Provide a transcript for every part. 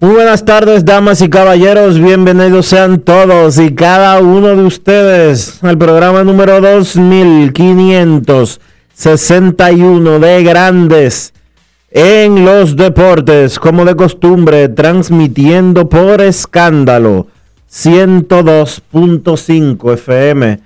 Muy buenas tardes, damas y caballeros. Bienvenidos sean todos y cada uno de ustedes al programa número 2561 de Grandes en los Deportes, como de costumbre, transmitiendo por escándalo 102.5 FM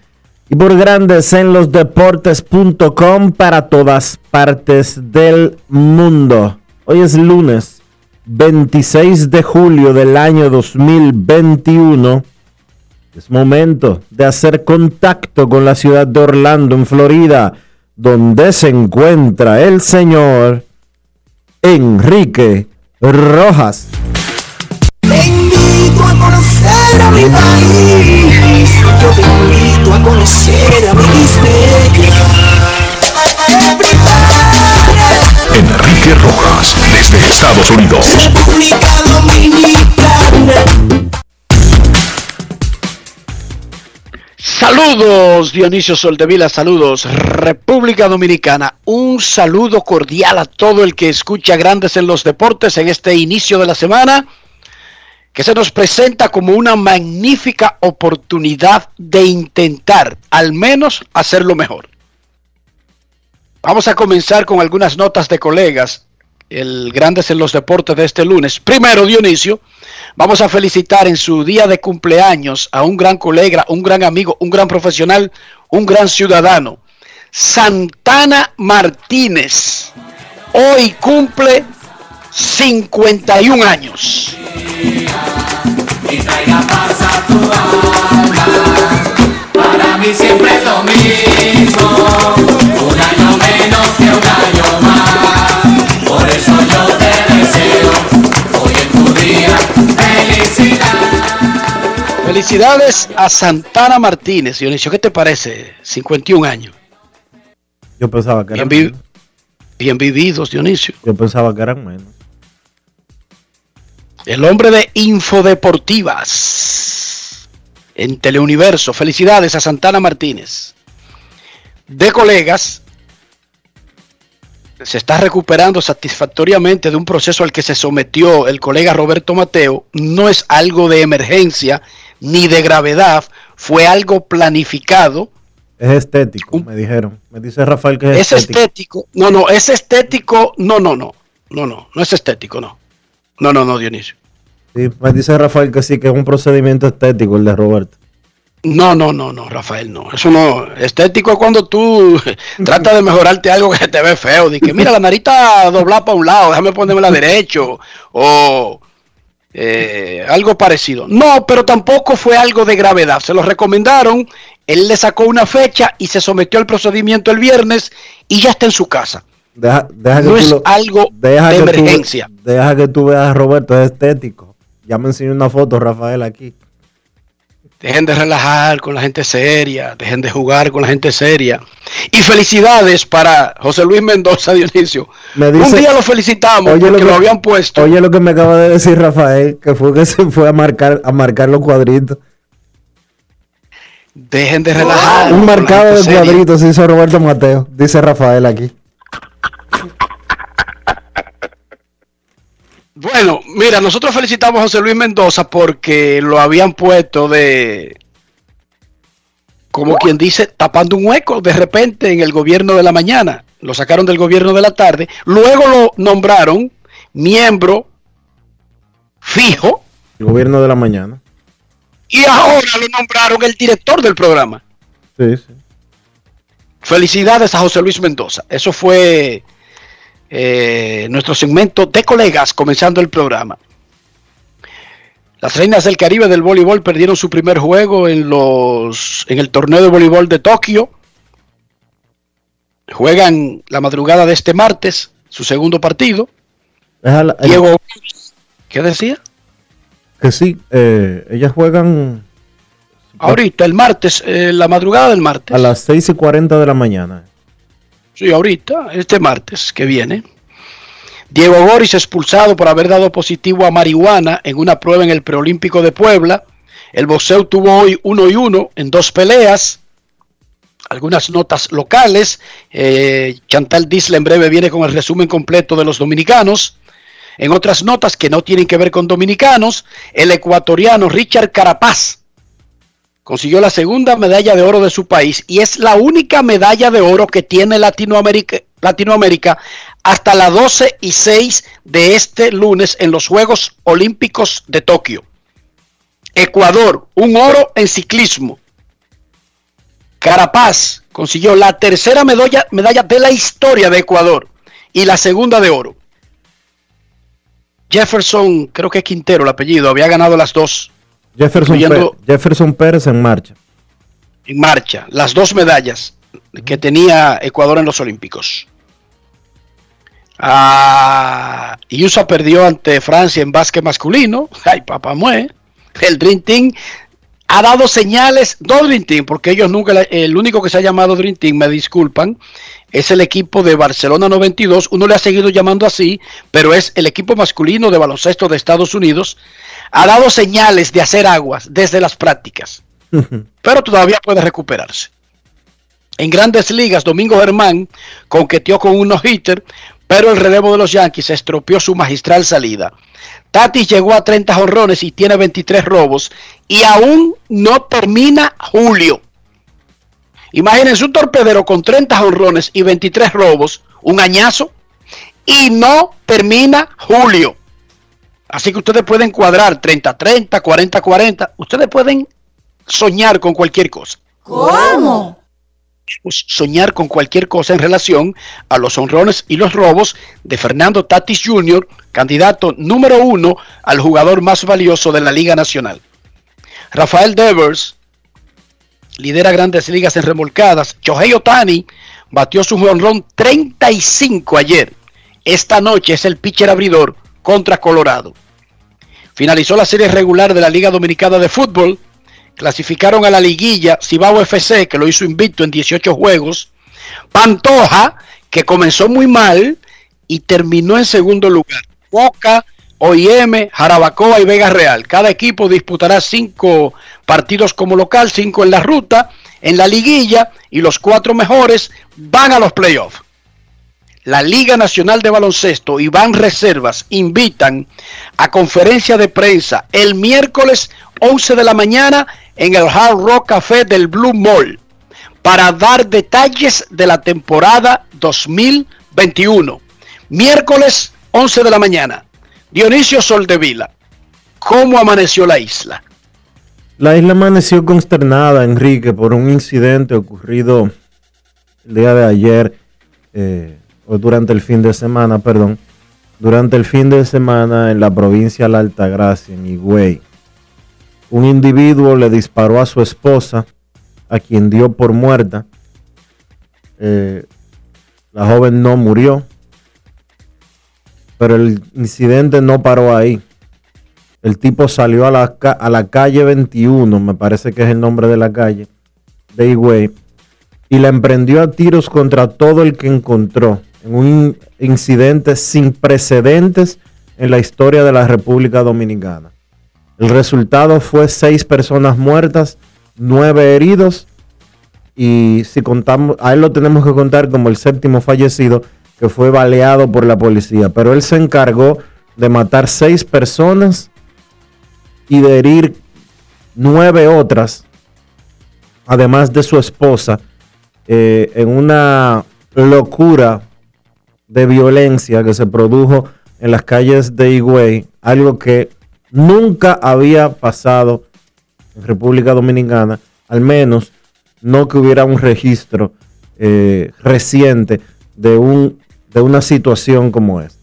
y por Grandes en los Deportes.com para todas partes del mundo. Hoy es lunes 26 de julio del año 2021. Es momento de hacer contacto con la ciudad de Orlando, en Florida, donde se encuentra el señor Enrique Rojas. Te invito a conocer a mi país. Yo te invito a conocer a mi Enrique Rojas, desde Estados Unidos. República Dominicana. Saludos Dionisio Soldevila, saludos República Dominicana, un saludo cordial a todo el que escucha Grandes en los Deportes en este inicio de la semana, que se nos presenta como una magnífica oportunidad de intentar al menos hacerlo mejor. Vamos a comenzar con algunas notas de colegas, el Grandes en los Deportes de este lunes. Primero, Dionisio, vamos a felicitar en su día de cumpleaños a un gran colega, un gran amigo, un gran profesional, un gran ciudadano, Santana Martínez. Hoy cumple 51 años. siempre es lo un año menos que un año más. Felicidad. Felicidades a Santana Martínez. Dionisio, ¿qué te parece? 51 años. Yo pensaba que eran Bien, vi- menos. bien vividos, Dionisio. Yo pensaba que eran menos. El hombre de Infodeportivas en Teleuniverso. Felicidades a Santana Martínez. De colegas, se está recuperando satisfactoriamente de un proceso al que se sometió el colega Roberto Mateo. No es algo de emergencia ni de gravedad, fue algo planificado. Es estético, Un- me dijeron. Me dice Rafael que es, Es estético. estético. No, no, es estético. No, no, no. No, no, no es estético, no. No, no, no, Dionisio. Sí, me dice Rafael que sí, que es un procedimiento estético el de Roberto. No, no, no, no, Rafael, no. Eso no. Estético es cuando tú tratas de mejorarte algo que te ve feo. De que, mira, la nariz está doblada para un lado, déjame ponérmela derecho. O eh, algo parecido. No, pero tampoco fue algo de gravedad. Se lo recomendaron. Él le sacó una fecha y se sometió al procedimiento el viernes y ya está en su casa. Deja, deja que No es lo- algo deja de que tú- emergencia. deja que tú veas a Roberto, es estético. Ya me enseñó una foto, Rafael, aquí. Dejen de relajar con la gente seria, dejen de jugar con la gente seria. Y felicidades para José Luis Mendoza Dionisio. Me dice- Un día lo felicitamos Oye, porque lo lo, que- habían puesto. Oye lo que me acaba de decir Rafael, que fue que se fue a marcar, a marcar los cuadritos. Dejen de relajar. Un marcado de cuadritos hizo Roberto Mateo, dice Rafael aquí. Bueno, mira, nosotros felicitamos a José Luis Mendoza porque lo habían puesto de, como quien dice, tapando un hueco de repente en el gobierno de la mañana. Lo sacaron del gobierno de la tarde. Luego lo nombraron miembro fijo El gobierno de la mañana. y ahora lo nombraron el director del programa. Sí, sí. Felicidades a José Luis Mendoza. Eso fue eh, nuestro segmento de colegas comenzando el programa. Las reinas del Caribe del voleibol perdieron su primer juego en los en el torneo de voleibol de Tokio. Juegan la madrugada de este martes su segundo partido. Déjala- el- Diego, ¿qué decía? que sí, eh, ellas juegan Ahorita, el martes, eh, la madrugada del martes. a las 6 y 40 de la mañana. Sí, ahorita, este martes que viene. Diego Goris expulsado por haber dado positivo a marihuana en una prueba en el preolímpico de Puebla. El boxeo tuvo hoy uno y uno en dos peleas. Algunas notas locales. Eh, Chantal Disla en breve viene con el resumen completo de los dominicanos. En otras notas que no tienen que ver con dominicanos, el ecuatoriano Richard Carapaz consiguió la segunda medalla de oro de su país y es la única medalla de oro que tiene Latinoamérica, hasta las 12 y 6 de este lunes en los Juegos Olímpicos de Tokio. Ecuador, un oro en ciclismo. Carapaz consiguió la tercera medalla, medalla de la historia de Ecuador y la segunda de oro. Jefferson, creo que es Quintero el apellido, había ganado las dos Jefferson, Incluyendo- Pé- Jefferson Pérez en marcha. en marcha las dos medallas que tenía Ecuador en los Olímpicos. Ah, y USA perdió ante Francia en básquet masculino. Ay, papá mue. El Dream Team ha dado señales, dos Dream Team, porque ellos nunca, el único que se ha llamado Dream Team, me disculpan, es el equipo de Barcelona 92. Uno le ha seguido llamando así, pero es el equipo masculino de baloncesto de Estados Unidos. Ha dado señales de hacer aguas desde las prácticas pero todavía puede recuperarse. En grandes ligas, Domingo Germán conqueteó con un no-hitter, pero el relevo de los Yankees estropeó su magistral salida. Tatis llegó a 30 jonrones y tiene 23 robos, y aún no termina julio. Imagínense un torpedero con 30 jonrones y 23 robos, un añazo, y no termina julio. Así que ustedes pueden cuadrar 30-30, 40-40, ustedes pueden soñar con cualquier cosa. ¿Cómo? Pues, soñar con cualquier cosa en relación a los honrones y los robos de Fernando Tatis Jr., candidato número uno al jugador más valioso de la Liga Nacional. Rafael Devers lidera grandes ligas en remolcadas. Shohei Otani batió su honrón 35 ayer. Esta noche es el pitcher abridor contra Colorado. Finalizó la serie regular de la Liga Dominicana de Fútbol. Clasificaron a la liguilla Cibao FC, que lo hizo invicto en 18 juegos. Pantoja, que comenzó muy mal y terminó en segundo lugar. Boca, OIM, Jarabacoa y Vega Real. Cada equipo disputará cinco partidos como local, cinco en la ruta, en la liguilla, y los cuatro mejores van a los playoffs. La Liga Nacional de Baloncesto y Van Reservas invitan a conferencia de prensa el miércoles 11 de la mañana en el Hard Rock Café del Blue Mall para dar detalles de la temporada 2021. Miércoles 11 de la mañana. Dionisio Soldevila, ¿cómo amaneció la isla? La isla amaneció consternada, Enrique, por un incidente ocurrido el día de ayer, eh, o durante el fin de semana, perdón, durante el fin de semana en la provincia de La Altagracia, en Higüey. Un individuo le disparó a su esposa, a quien dio por muerta. Eh, la joven no murió, pero el incidente no paró ahí. El tipo salió a la, a la calle 21, me parece que es el nombre de la calle, de Higüey, y la emprendió a tiros contra todo el que encontró, en un incidente sin precedentes en la historia de la República Dominicana. El resultado fue seis personas muertas nueve heridos y si contamos, a él lo tenemos que contar como el séptimo fallecido que fue baleado por la policía, pero él se encargó de matar seis personas y de herir nueve otras, además de su esposa, eh, en una locura de violencia que se produjo en las calles de Higüey, algo que nunca había pasado en República Dominicana, al menos no que hubiera un registro eh, reciente de, un, de una situación como esta.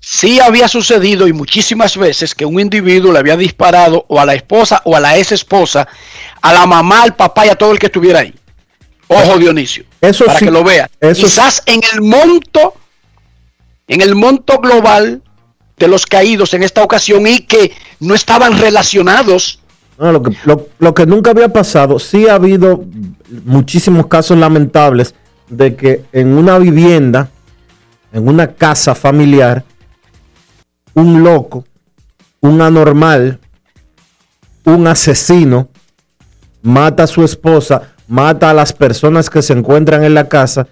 Sí había sucedido y muchísimas veces que un individuo le había disparado o a la esposa o a la ex esposa, a la mamá, al papá y a todo el que estuviera ahí. Ojo Dionisio, Eso para sí- que lo vea. eso Quizás en el monto, en el monto global de los caídos en esta ocasión y que no estaban relacionados. No, lo, que, lo, lo que nunca había pasado, sí ha habido muchísimos casos lamentables de que en una vivienda, en una casa familiar, un loco, un anormal, un asesino, mata a su esposa, mata a las personas que se encuentran en la casa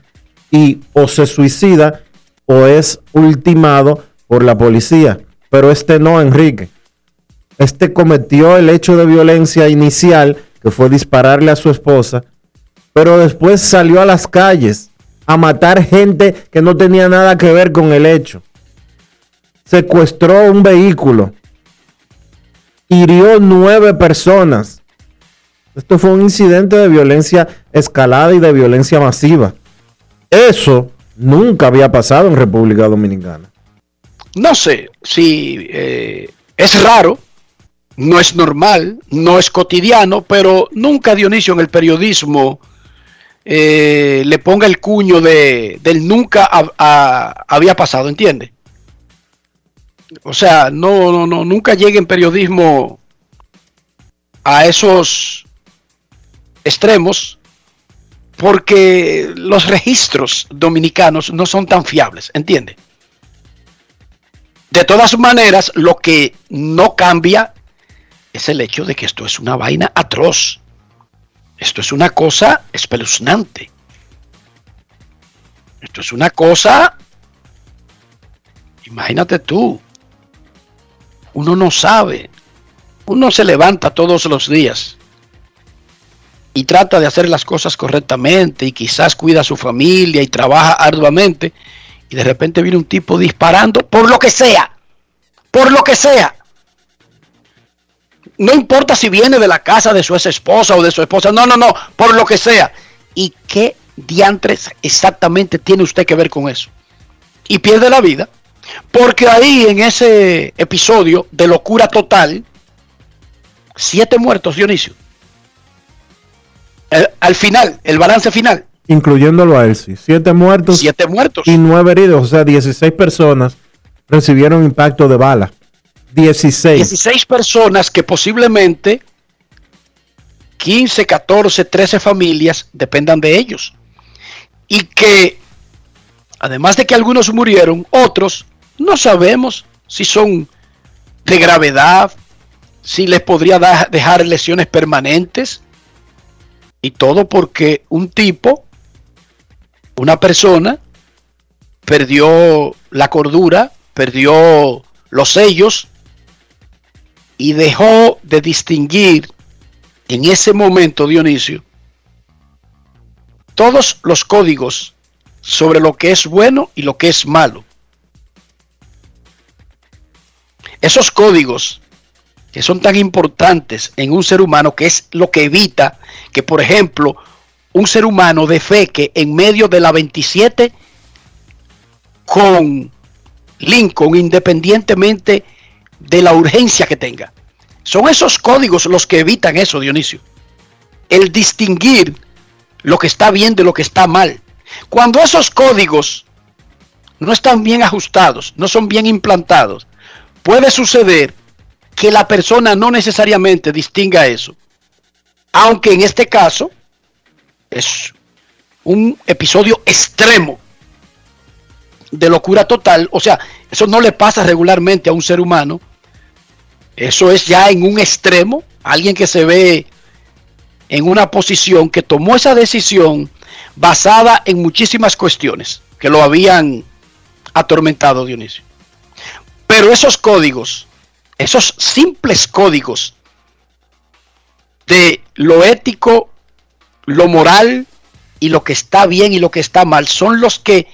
y o se suicida o es ultimado por la policía. Pero este no, Enrique. Este cometió el hecho de violencia inicial, que fue dispararle a su esposa, pero después salió a las calles a matar gente que no tenía nada que ver con el hecho. Secuestró un vehículo. Hirió nueve personas. Esto fue un incidente de violencia escalada y de violencia masiva. Eso nunca había pasado en República Dominicana. No sé si eh, es raro, no es normal, no es cotidiano, pero nunca Dionisio en el periodismo eh, le ponga el cuño de, del nunca ha- ha- había pasado, ¿entiende? O sea, no, no, no, nunca llegue en periodismo a esos extremos porque los registros dominicanos no son tan fiables, ¿entiende? De todas maneras, lo que no cambia es el hecho de que esto es una vaina atroz. Esto es una cosa espeluznante. Esto es una cosa... Imagínate tú. Uno no sabe. Uno se levanta todos los días y trata de hacer las cosas correctamente y quizás cuida a su familia y trabaja arduamente y de repente viene un tipo disparando por lo que sea, por lo que sea. No importa si viene de la casa de su ex esposa o de su esposa, no, no, no, por lo que sea. ¿Y qué diantres exactamente tiene usted que ver con eso? Y pierde la vida, porque ahí en ese episodio de locura total, siete muertos, Dionisio. El- al final, el balance final, Incluyéndolo a él, sí. Siete muertos siete muertos. y nueve heridos, o sea, 16 personas recibieron impacto de bala. 16. 16 personas que posiblemente 15, 14, 13 familias dependan de ellos. Y que, además de que algunos murieron, otros no sabemos si son de gravedad, si les podría dejar lesiones permanentes. Y todo porque un tipo, una persona, perdió la cordura, perdió los sellos y dejó de distinguir en ese momento, Dionisio, todos los códigos sobre lo que es bueno y lo que es malo. Esos códigos que son tan importantes en un ser humano, que es lo que evita que, por ejemplo, un ser humano defeque en medio de la 27 con Lincoln, independientemente de la urgencia que tenga. Son esos códigos los que evitan eso, Dionisio. El distinguir lo que está bien de lo que está mal. Cuando esos códigos no están bien ajustados, no son bien implantados, puede suceder que la persona no necesariamente distinga eso. Aunque en este caso es un episodio extremo de locura total. O sea, eso no le pasa regularmente a un ser humano. Eso es ya en un extremo. Alguien que se ve en una posición que tomó esa decisión basada en muchísimas cuestiones que lo habían atormentado, Dionisio. Pero esos códigos, esos simples códigos de lo ético, lo moral y lo que está bien y lo que está mal son los que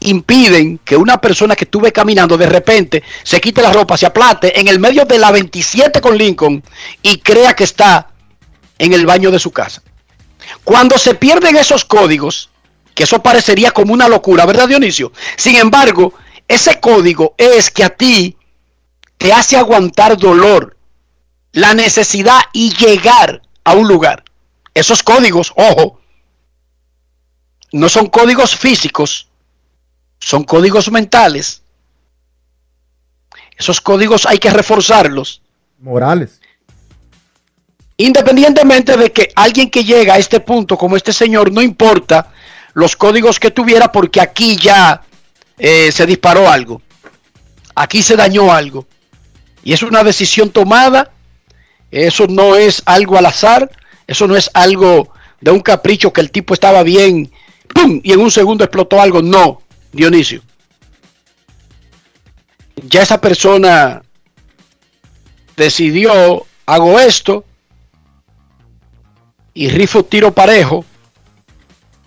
impiden que una persona que estuve caminando de repente se quite la ropa, se aplate en el medio de la 27 con Lincoln y crea que está en el baño de su casa. Cuando se pierden esos códigos, que eso parecería como una locura, ¿verdad Dionisio? Sin embargo, ese código es que a ti te hace aguantar dolor, la necesidad y llegar a un lugar. Esos códigos, ojo, no son códigos físicos, son códigos mentales. Esos códigos hay que reforzarlos. Morales. Independientemente de que alguien que llega a este punto, como este señor, no importa los códigos que tuviera, porque aquí ya eh, se disparó algo. Aquí se dañó algo. Y es una decisión tomada. Eso no es algo al azar. Eso no es algo de un capricho que el tipo estaba bien ¡pum! y en un segundo explotó algo. No, Dionisio. Ya esa persona decidió, hago esto y rifo tiro parejo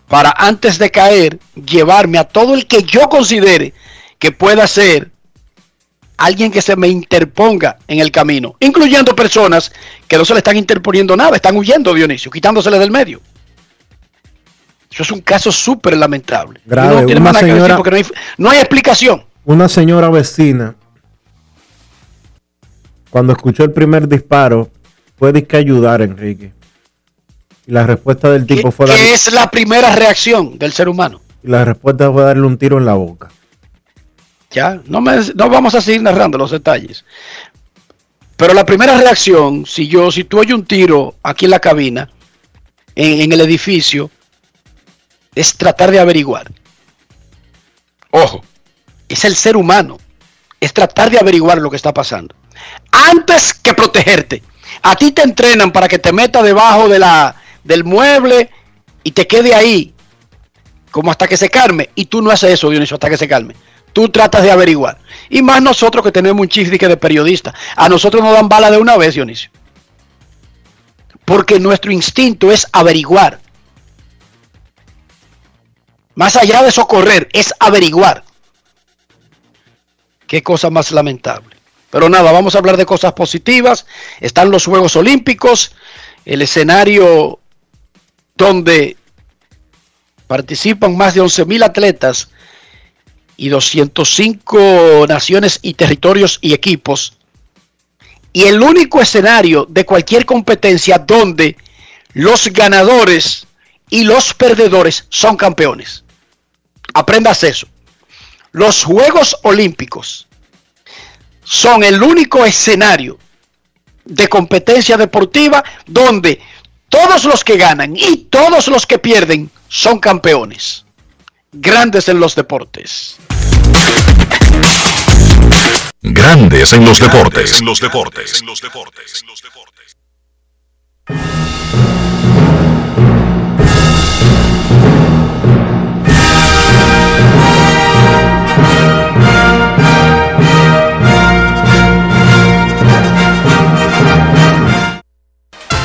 para antes de caer llevarme a todo el que yo considere que pueda ser alguien que se me interponga en el camino, incluyendo personas que no se le están interponiendo nada, están huyendo, Dionisio, quitándosele del medio. Eso es un caso súper lamentable. Grave. No tiene Una más nada que decir señora- porque no hay, no hay explicación. Una señora vecina, cuando escuchó el primer disparo, fue que ayudar Enrique. Y la respuesta del tipo fue darle, es la primera reacción del ser humano. y la respuesta fue darle un tiro en la boca. Ya, no, me, no vamos a seguir narrando los detalles. Pero la primera reacción, si yo, si tú oyes un tiro aquí en la cabina, en, en el edificio, es tratar de averiguar. Ojo, es el ser humano. Es tratar de averiguar lo que está pasando. Antes que protegerte. A ti te entrenan para que te metas debajo de la, del mueble y te quede ahí como hasta que se calme. Y tú no haces eso, Dionisio, hasta que se calme. Tú tratas de averiguar. Y más nosotros que tenemos un chifrique de periodista. A nosotros nos dan bala de una vez, Dionisio. Porque nuestro instinto es averiguar. Más allá de socorrer, es averiguar. Qué cosa más lamentable. Pero nada, vamos a hablar de cosas positivas. Están los Juegos Olímpicos, el escenario donde participan más de 11.000 atletas y 205 naciones y territorios y equipos. Y el único escenario de cualquier competencia donde los ganadores y los perdedores son campeones. Aprendas eso. Los Juegos Olímpicos son el único escenario de competencia deportiva donde todos los que ganan y todos los que pierden son campeones. Grandes en los deportes. Grandes en los deportes. En los deportes. En los deportes.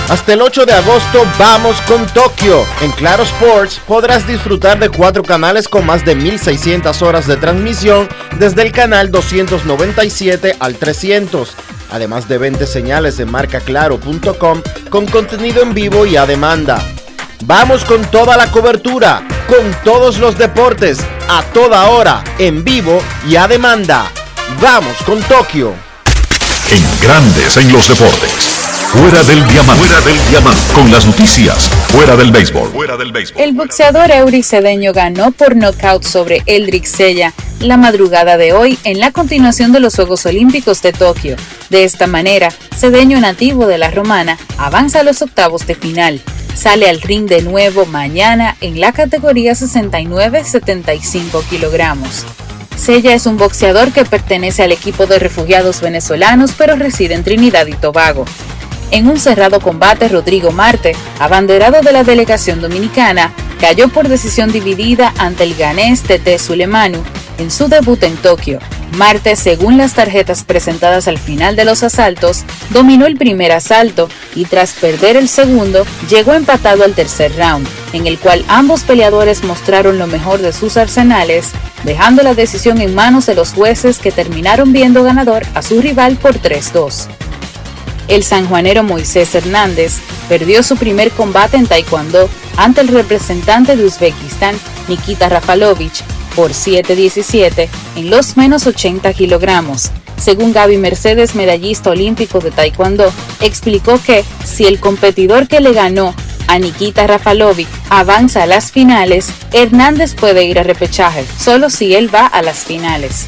Hasta el 8 de agosto vamos con Tokio. En Claro Sports podrás disfrutar de cuatro canales con más de 1600 horas de transmisión desde el canal 297 al 300. Además de 20 señales de marcaclaro.com con contenido en vivo y a demanda. Vamos con toda la cobertura, con todos los deportes, a toda hora, en vivo y a demanda. Vamos con Tokio. En Grandes en los deportes. Fuera del diamante. Fuera del diamante. Con las noticias. Fuera del béisbol. Fuera del béisbol. El boxeador Eury Cedeño ganó por nocaut sobre Eldrick Sella la madrugada de hoy en la continuación de los Juegos Olímpicos de Tokio. De esta manera, Cedeño nativo de la Romana avanza a los octavos de final. Sale al ring de nuevo mañana en la categoría 69-75 kilogramos. Sella es un boxeador que pertenece al equipo de refugiados venezolanos pero reside en Trinidad y Tobago. En un cerrado combate, Rodrigo Marte, abanderado de la delegación dominicana, cayó por decisión dividida ante el ganés Tete Sulemanu en su debut en Tokio. Marte, según las tarjetas presentadas al final de los asaltos, dominó el primer asalto y tras perder el segundo, llegó empatado al tercer round, en el cual ambos peleadores mostraron lo mejor de sus arsenales, dejando la decisión en manos de los jueces que terminaron viendo ganador a su rival por 3-2 el sanjuanero Moisés Hernández perdió su primer combate en Taekwondo ante el representante de Uzbekistán, Nikita Rafalovich, por 7-17 en los menos 80 kilogramos. Según Gaby Mercedes, medallista olímpico de Taekwondo, explicó que si el competidor que le ganó a Nikita Rafalovic avanza a las finales, Hernández puede ir a repechaje, solo si él va a las finales.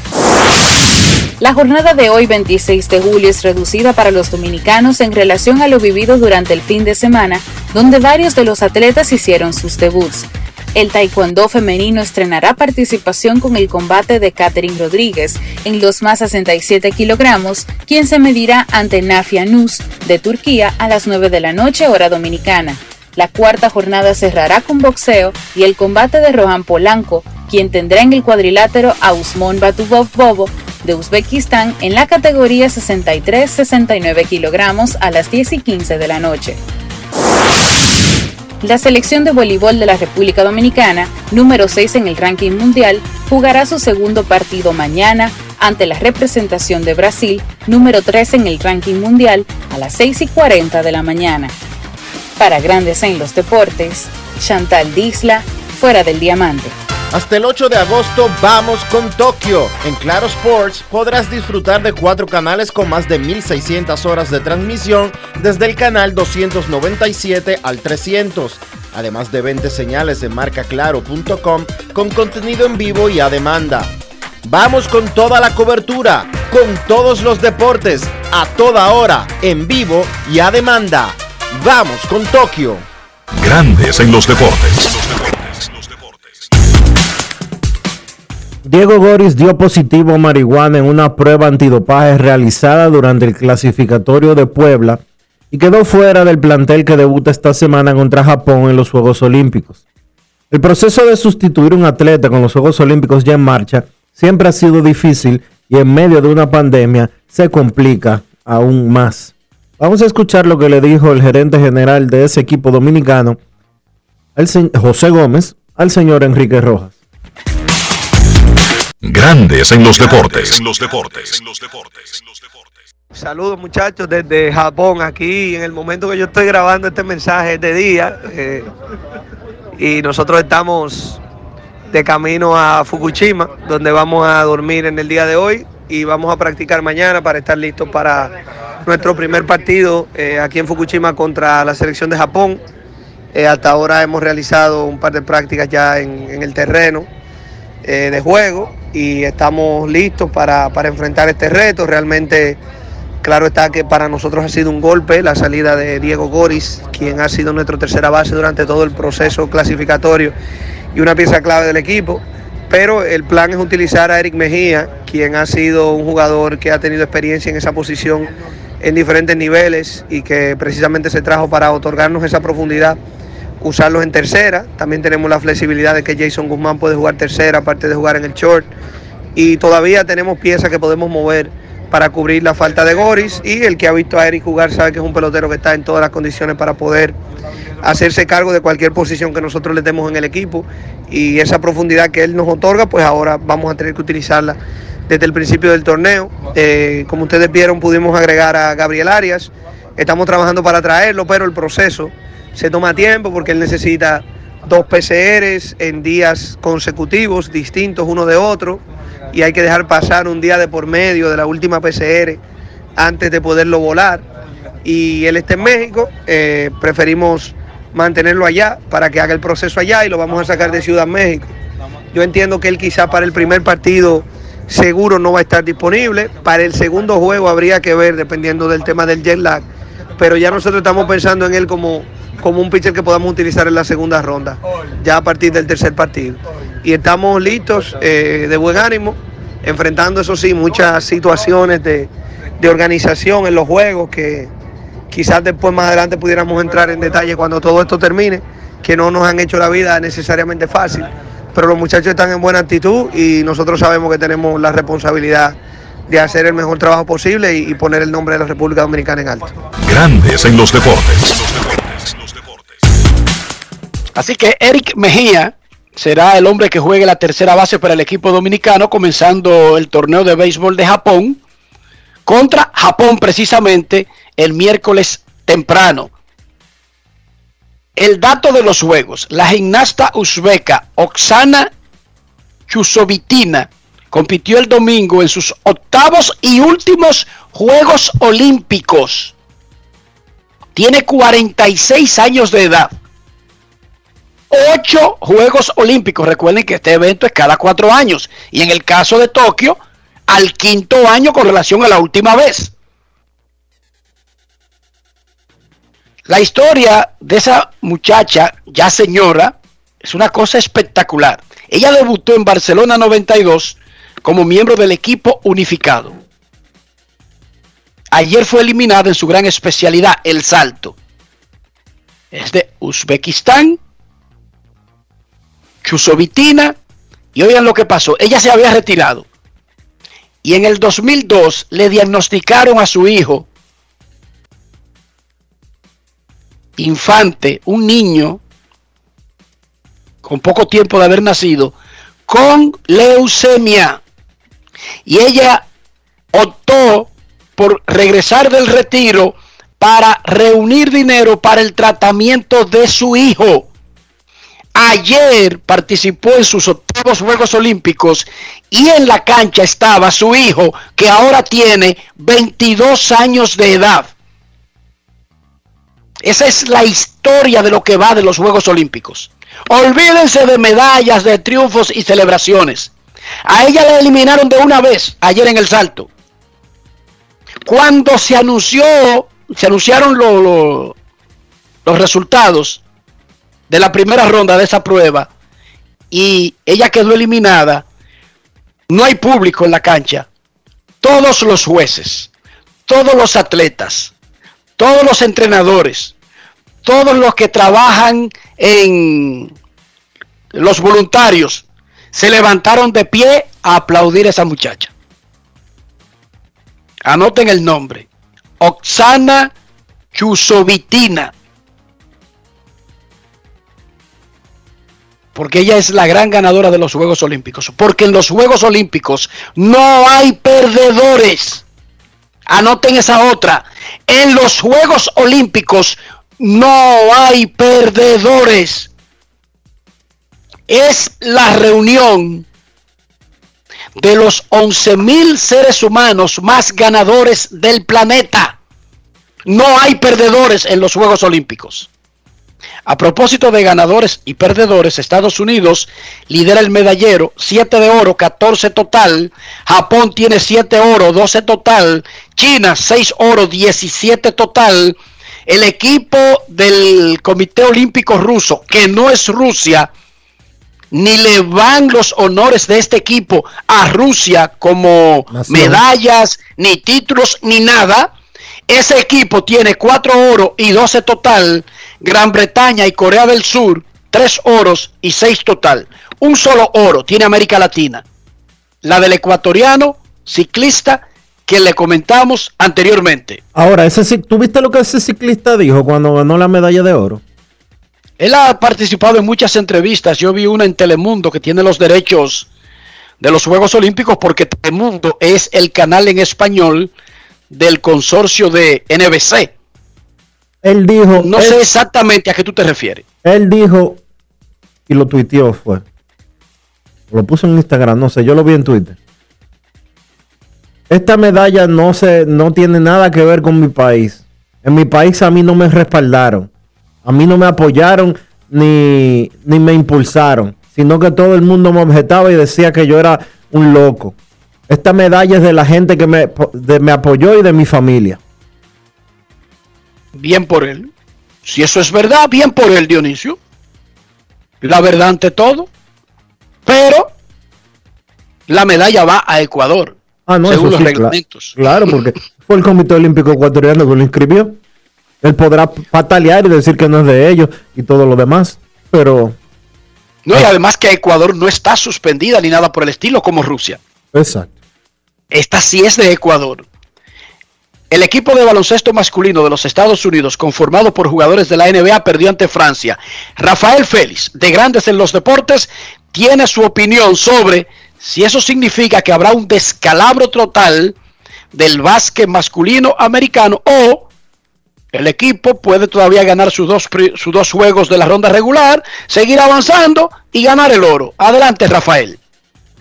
La jornada de hoy, 26 de julio, es reducida para los dominicanos en relación a lo vivido durante el fin de semana, donde varios de los atletas hicieron sus debuts. El taekwondo femenino estrenará participación con el combate de Catherine Rodríguez en los más 67 kilogramos, quien se medirá ante Nafia Nus de Turquía a las 9 de la noche hora dominicana. La cuarta jornada cerrará con boxeo y el combate de Rohan Polanco, quien tendrá en el cuadrilátero a Usmon Batubov Bobo de Uzbekistán en la categoría 63-69 kilogramos a las 10 y 15 de la noche. La selección de voleibol de la República Dominicana, número 6 en el ranking mundial, jugará su segundo partido mañana ante la representación de Brasil, número 3 en el ranking mundial, a las 6 y 40 de la mañana. Para Grandes en los Deportes, Chantal Disla, fuera del diamante. Hasta el 8 de agosto vamos con Tokio. En Claro Sports podrás disfrutar de cuatro canales con más de 1600 horas de transmisión desde el canal 297 al 300. Además de 20 señales de marcaclaro.com con contenido en vivo y a demanda. Vamos con toda la cobertura, con todos los deportes, a toda hora, en vivo y a demanda. Vamos con Tokio. Grandes en los deportes. Diego Goris dio positivo a marihuana en una prueba antidopaje realizada durante el clasificatorio de Puebla y quedó fuera del plantel que debuta esta semana contra Japón en los Juegos Olímpicos. El proceso de sustituir un atleta con los Juegos Olímpicos ya en marcha siempre ha sido difícil y en medio de una pandemia se complica aún más. Vamos a escuchar lo que le dijo el gerente general de ese equipo dominicano, José Gómez, al señor Enrique Rojas. Grandes en los deportes. En los deportes. Saludos muchachos desde Japón, aquí en el momento que yo estoy grabando este mensaje de día. Eh, y nosotros estamos de camino a Fukushima, donde vamos a dormir en el día de hoy y vamos a practicar mañana para estar listos para nuestro primer partido eh, aquí en Fukushima contra la selección de Japón. Eh, hasta ahora hemos realizado un par de prácticas ya en, el terreno de juego y estamos listos para, enfrentar este reto. Realmente, claro está que para nosotros ha sido un golpe la salida de Diego Goris, quien ha sido nuestro tercera base durante todo el proceso clasificatorio y una pieza clave del equipo. Pero el plan es utilizar a Eric Mejía, quien ha sido un jugador que ha tenido experiencia en esa posición en diferentes niveles y que precisamente se trajo para otorgarnos esa profundidad usarlos en tercera. También tenemos la flexibilidad de que Jason Guzmán puede jugar tercera, aparte de jugar en el short. Y todavía tenemos piezas que podemos mover para cubrir la falta de Goris. Y el que ha visto a Eric jugar sabe que es un pelotero que está en todas las condiciones para poder hacerse cargo de cualquier posición que nosotros le demos en el equipo. Y esa profundidad que él nos otorga, pues ahora vamos a tener que utilizarla desde el principio del torneo. Eh, como ustedes vieron, pudimos agregar a Gabriel Arias. Estamos trabajando para traerlo, pero el proceso se toma tiempo porque él necesita dos PCRs en días consecutivos, distintos uno de otro, y hay que dejar pasar un día de por medio de la última PCR antes de poderlo volar. Y él está en México, eh, preferimos mantenerlo allá para que haga el proceso allá y lo vamos a sacar de Ciudad México. Yo entiendo que él quizá para el primer partido seguro no va a estar disponible, para el segundo juego habría que ver dependiendo del tema del jet lag, pero ya nosotros estamos pensando en él como como un pitcher que podamos utilizar en la segunda ronda, ya a partir del tercer partido. Y estamos listos, eh, de buen ánimo, enfrentando, eso sí, muchas situaciones de, organización en los juegos que, quizás después más adelante pudiéramos entrar en detalle cuando todo esto termine, que no nos han hecho la vida necesariamente fácil, pero los muchachos están en buena actitud y nosotros sabemos que tenemos la responsabilidad de hacer el mejor trabajo posible y poner el nombre de la República Dominicana en alto. Grandes en los deportes. Así que Eric Mejía será el hombre que juegue la tercera base para el equipo dominicano, comenzando el torneo de béisbol de Japón contra Japón precisamente el miércoles temprano. El dato de los juegos, la gimnasta uzbeka Oksana Chusovitina compitió el domingo en sus octavos y últimos Juegos Olímpicos. Tiene 46 años de edad. Ocho Juegos Olímpicos. Recuerden que este evento es cada cuatro años. Y en el caso de Tokio, al quinto año con relación a la última vez. La historia de esa muchacha, ya señora, es una cosa espectacular. Ella debutó en Barcelona 92 como miembro del equipo unificado. Ayer fue eliminada en su gran especialidad, el salto. Es de Uzbekistán, Chusovitina, y oigan lo que pasó. Ella se había retirado. Y en el 2002 le diagnosticaron a su hijo, infante, un niño, con poco tiempo de haber nacido, con leucemia. Y ella optó por regresar del retiro para reunir dinero para el tratamiento de su hijo. Ayer participó en sus octavos Juegos Olímpicos y en la cancha estaba su hijo que ahora tiene 22 años de edad. Esa es la historia de lo que va de los Juegos Olímpicos. Olvídense de medallas, de triunfos y celebraciones. A ella la eliminaron de una vez ayer en el salto. Cuando se anunció, se anunciaron lo- lo- los resultados de la primera ronda de esa prueba y ella quedó eliminada, no hay público en la cancha. Todos los jueces, todos los atletas, todos los entrenadores, todos los que trabajan en los voluntarios, se levantaron de pie a aplaudir a esa muchacha. Anoten el nombre. Oksana Chusovitina. Porque ella es la gran ganadora de los Juegos Olímpicos. Porque en los Juegos Olímpicos no hay perdedores. Anoten esa otra. En los Juegos Olímpicos no hay perdedores. Es la reunión de los 11.000 seres humanos más ganadores del planeta. No hay perdedores en los Juegos Olímpicos. A propósito de ganadores y perdedores, Estados Unidos lidera el medallero, 7 de oro, 14 total. Japón tiene 7 oro, 12 total. China, 6 oro, 17 total. El equipo del Comité Olímpico Ruso, que no es Rusia, ni le van los honores de este equipo a Rusia como Nación. medallas, ni títulos, ni nada. Ese equipo tiene 4 oro y 12 total. Gran Bretaña y Corea del Sur, 3 oros y 6 total. Un solo oro tiene América Latina. La del ecuatoriano, ciclista, que le comentamos anteriormente. Ahora, ese, ¿tú viste lo que ese ciclista dijo cuando ganó la medalla de oro? Él ha participado en muchas entrevistas. Yo vi una en Telemundo que tiene los derechos de los Juegos Olímpicos porque Telemundo es el canal en español del consorcio de NBC. Él dijo, No él, sé exactamente a qué tú te refieres. él dijo, y lo tuiteó fue. Lo puso en Instagram, no sé, yo lo vi en Twitter. Esta medalla no, se, no tiene nada que ver con mi país. En mi país a mí no me respaldaron. A mí no me apoyaron ni, ni me impulsaron. Sino que todo el mundo me objetaba y decía que yo era un loco. Esta medalla es de la gente que me, de- me apoyó y de mi familia. Bien por él. Si eso es verdad, bien por él, Dionisio. La verdad ante todo. Pero la medalla va a Ecuador. Ah, no, según eso los sí, cla- reglamentos. Claro, porque fue el Comité Olímpico Ecuatoriano que lo inscribió. Él podrá patalear y decir que no es de ellos y todo lo demás, pero... No, y además que Ecuador no está suspendida ni nada por el estilo como Rusia. Exacto. Esta sí es de Ecuador. El equipo de baloncesto masculino de los Estados Unidos, conformado por jugadores de la NBA, perdió ante Francia. Rafael Félix, de Grandes en los Deportes, tiene su opinión sobre si eso significa que habrá un descalabro total del básquet masculino americano o el equipo puede todavía ganar sus dos, sus dos juegos de la ronda regular, seguir avanzando y ganar el oro. Adelante, Rafael.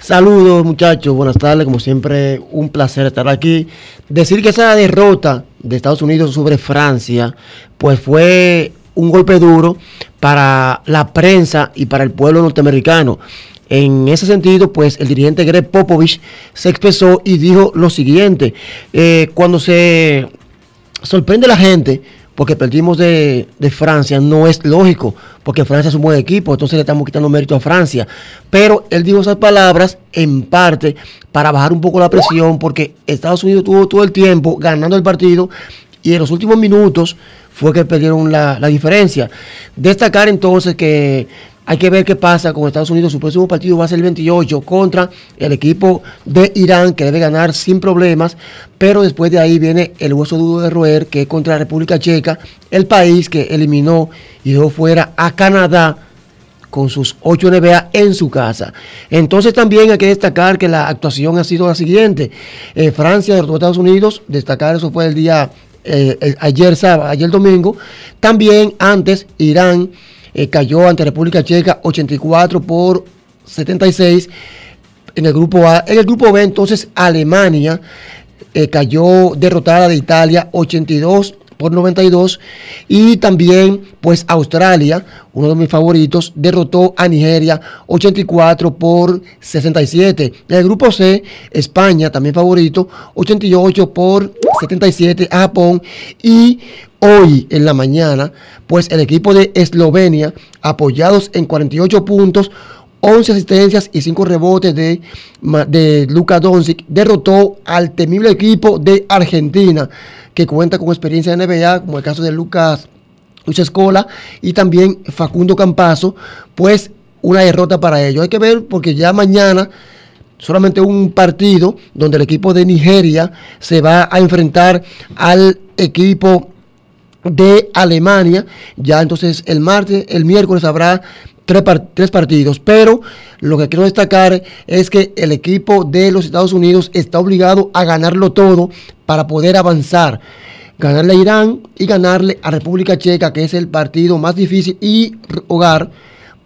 Saludos muchachos, buenas tardes, como siempre un placer estar aquí. Decir que esa derrota de Estados Unidos sobre Francia, pues fue un golpe duro para la prensa y para el pueblo norteamericano. En ese sentido, pues el dirigente Greg Popovich se expresó y dijo lo siguiente, eh, cuando se sorprende la gente, porque perdimos de, Francia, no es lógico, porque Francia es un buen equipo, entonces le estamos quitando mérito a Francia. Pero él dijo esas palabras en parte para bajar un poco la presión, porque Estados Unidos tuvo todo el tiempo ganando el partido y en los últimos minutos fue que perdieron la, la diferencia. Destacar entonces que hay que ver qué pasa con Estados Unidos. Su próximo partido va a ser el 28 contra el equipo de Irán, que debe ganar sin problemas. Pero después de ahí viene el hueso duro de roer, que es contra la República Checa, el país que eliminó y dejó fuera a Canadá con sus 8 NBA en su casa. Entonces también hay que destacar que la actuación ha sido la siguiente. Eh, Francia derrotó a Estados Unidos, destacar eso fue el día eh, ayer sábado, ayer domingo. También antes Irán eh, cayó ante República Checa 84 por 76 en el grupo A. En el grupo B entonces Alemania eh, cayó derrotada de Italia 82 por 92 y también pues Australia, uno de mis favoritos, derrotó a Nigeria 84 por 67. En el grupo C, España, también favorito, 88 por 77 a Japón y hoy en la mañana, pues el equipo de Eslovenia, apoyados en 48 puntos, 11 asistencias y 5 rebotes de, de Luka Doncic, derrotó al temible equipo de Argentina que cuenta con experiencia en NBA, como el caso de Lucas Luis Escola y también Facundo Campazo, pues una derrota para ellos. Hay que ver porque ya mañana solamente un partido donde el equipo de Nigeria se va a enfrentar al equipo de Alemania. Ya entonces el martes, el miércoles habrá tres, tres, partidos. Pero lo que quiero destacar es que el equipo de los Estados Unidos está obligado a ganarlo todo para poder avanzar. Ganarle a Irán y ganarle a República Checa, que es el partido más difícil y hogar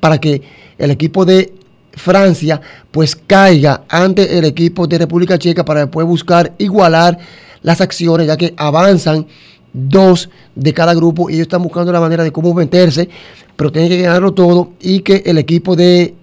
para que el equipo de Francia pues caiga ante el equipo de República Checa para después buscar igualar las acciones, ya que avanzan dos de cada grupo y ellos están buscando la manera de cómo meterse, pero tienen que ganarlo todo y que el equipo de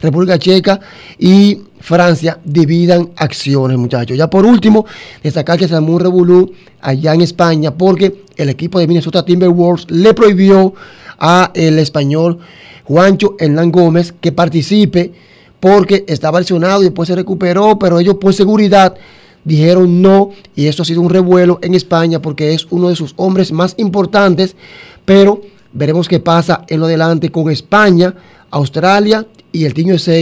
República Checa y Francia dividan acciones, muchachos. Ya por último, destacar que se armó un revolú allá en España porque el equipo de Minnesota Timberwolves le prohibió a el español Juancho Hernán Gómez que participe porque estaba lesionado y después se recuperó, pero ellos por seguridad dijeron no y esto ha sido un revuelo en España porque es uno de sus hombres más importantes, pero veremos qué pasa en lo adelante con España, Australia y el Team USA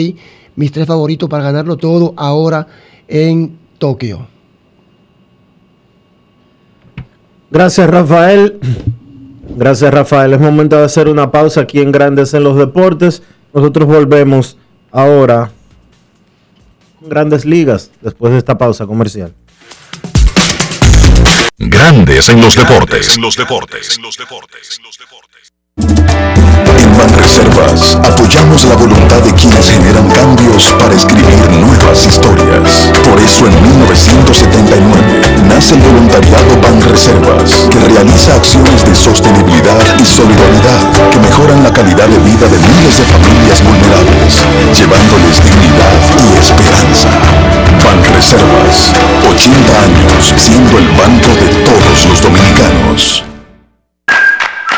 mis tres favoritos para ganarlo todo ahora en Tokio. Gracias, Rafael. Gracias, Rafael. Es momento de hacer una pausa aquí en Grandes en los Deportes. Nosotros volvemos ahora con Grandes Ligas después de esta pausa comercial. Grandes en los deportes. En los deportes. En los deportes. En Banreservas apoyamos la voluntad de quienes generan cambios para escribir nuevas historias. Por eso en 1979 nace el voluntariado Banreservas, que realiza acciones de sostenibilidad y solidaridad que mejoran la calidad de vida de miles de familias vulnerables, llevándoles dignidad y esperanza. Banreservas, 80 años siendo el banco de todos los dominicanos.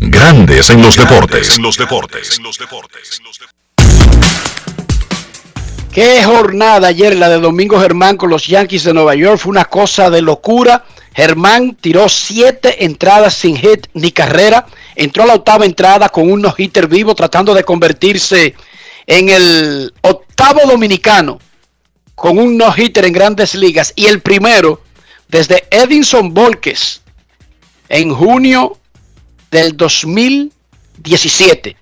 Grandes en los deportes. En los deportes. Qué jornada ayer la de Domingo Germán con los Yankees de Nueva York. Fue una cosa de locura. Germán tiró siete entradas sin hit ni carrera. Entró a la octava entrada con un no-hitter vivo tratando de convertirse en el octavo dominicano con un no-hitter en grandes ligas. Y el primero desde Edinson Volques en junio del 2017.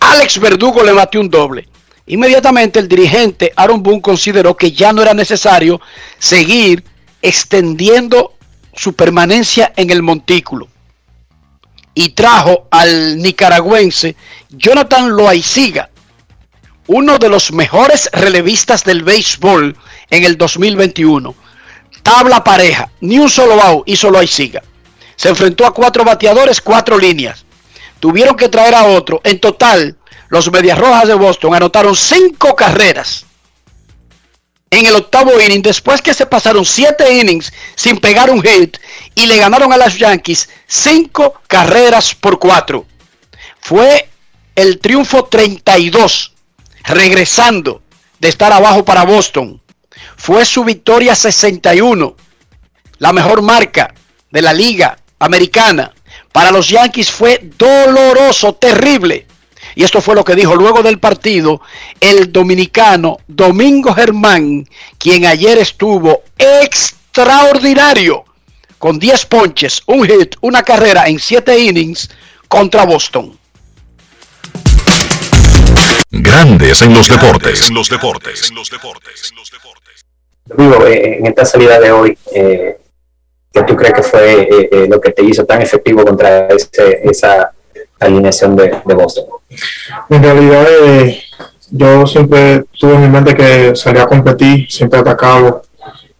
Alex Verdugo le batió un doble. Inmediatamente el dirigente Aaron Boone consideró que ya no era necesario seguir extendiendo su permanencia en el montículo. Y trajo al nicaragüense Jonathan Loaiziga, uno de los mejores relevistas del béisbol en el 2021. Tabla pareja, ni un solo out hizo Loaiziga. Se enfrentó a cuatro bateadores, cuatro líneas. Tuvieron que traer a otro. En total, los Medias Rojas de Boston anotaron cinco carreras en el octavo inning, después que se pasaron siete innings sin pegar un hit y le ganaron a las Yankees cinco carreras por cuatro. Fue el triunfo 32, regresando de estar abajo para Boston. Fue su victoria 61, la mejor marca de la liga americana. Para los Yankees fue doloroso, terrible. Y esto fue lo que dijo luego del partido el dominicano Domingo Germán, quien ayer estuvo extraordinario con 10 ponches, un hit, una carrera en 7 innings contra Boston. Grandes en los deportes. En los deportes. Digo, eh, en esta salida de hoy, eh, ¿qué tú crees que fue eh, eh, lo que te hizo tan efectivo contra ese, esa alineación de, de Boston? En realidad, eh, yo siempre tuve en mi mente que salía a competir, siempre atacaba,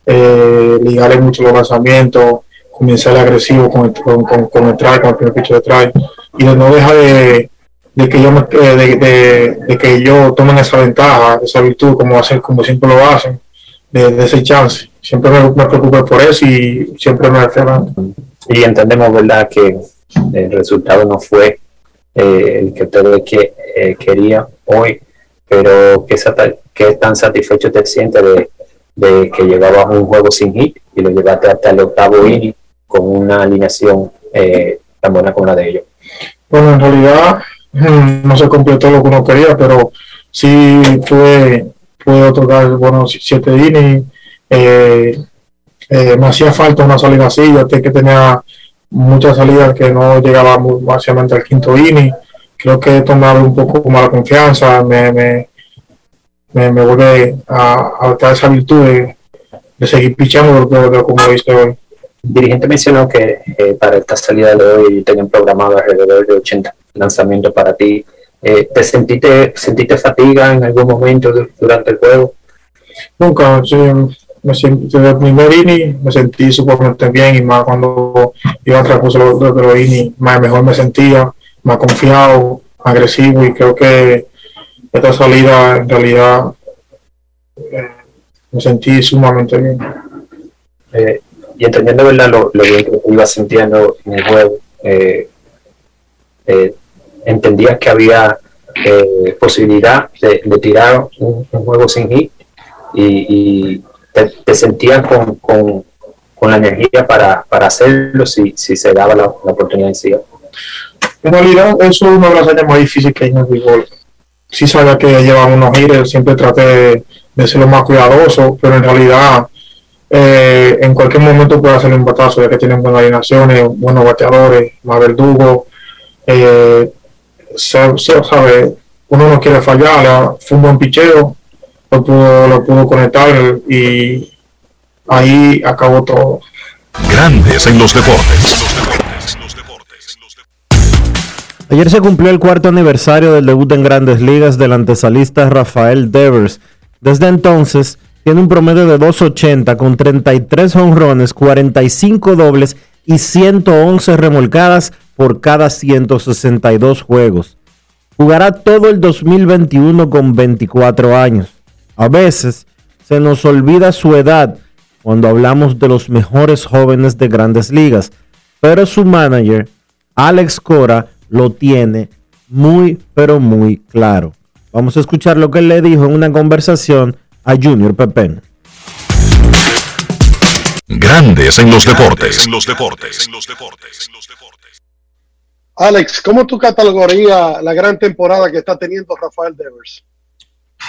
eh, ligarle mucho los lanzamientos, comenzar agresivo con con, con, el try, con el primer pitch de try, y no deja de, que yo me, que tomen esa ventaja, esa virtud, como hacen, como siempre lo hacen, de, de ese chance. Siempre me, me preocupé por eso y siempre me refiero Y entendemos, ¿verdad?, que el resultado no fue eh, el que ustedes que, eh, quería hoy, pero ¿qué, qué tan satisfecho te sientes de, de que llevabas un juego sin hit y lo llevaste hasta el octavo inning con una alineación eh, tan buena como la de ellos? Bueno, en realidad mm, no se completó lo que uno quería, pero sí pude, pude otorgar buenos siete innings. Eh, eh, me hacía falta una salida así, ya que tenía muchas salidas que no llegaba básicamente al quinto inning. Creo que tomar un poco más la confianza me, me, me, me vuelve a, a esa virtud de, de seguir pichando como lo hice hoy. El dirigente mencionó que eh, para esta salida de hoy tenían programado alrededor de 80 lanzamientos para ti. Eh, ¿Te sentiste, sentiste fatiga en algún momento du- durante el juego? Nunca, sí, me sentí, desde el primer inning me sentí sumamente bien y más cuando iba a los, innings, más mejor me sentía, más confiado, más agresivo y creo que esta salida en realidad eh, me sentí sumamente bien. Eh, y entendiendo ¿verdad? Lo, lo bien que te ibas sintiendo en el juego, eh, ¿entendías que había eh, posibilidad de, tirar un, juego sin hit y, te, te sentías con, con, con la energía para, para hacerlo si, si se daba la, la oportunidad en sí? En realidad, eso es una de las áreas más difíciles que hay en el béisbol. Sí sabía que llevaba unos gires, siempre traté de, ser lo más cuidadoso, pero en realidad eh, en cualquier momento puede hacer un batazo, ya que tienen buenas alineaciones, buenos bateadores, más verdugo. Eh, se, se sabe, uno no quiere fallar, fue un buen picheo, lo pudo, lo pudo conectar y ahí acabó todo. Grandes en los deportes. Ayer se cumplió el cuarto aniversario del debut en grandes ligas del antesalista Rafael Devers. Desde entonces tiene un promedio de 2.80 con 33 honrones, 45 dobles y 111 remolcadas por cada 162 juegos. Jugará todo el 2021 con 24 años. A veces se nos olvida su edad cuando hablamos de los mejores jóvenes de grandes ligas, pero su manager, Alex Cora, lo tiene muy, pero muy claro. Vamos a escuchar lo que él le dijo en una conversación a Junior Pepen. Grandes en los deportes. En los deportes. En los deportes. Alex, ¿cómo tú catalogarías la gran temporada que está teniendo Rafael Devers?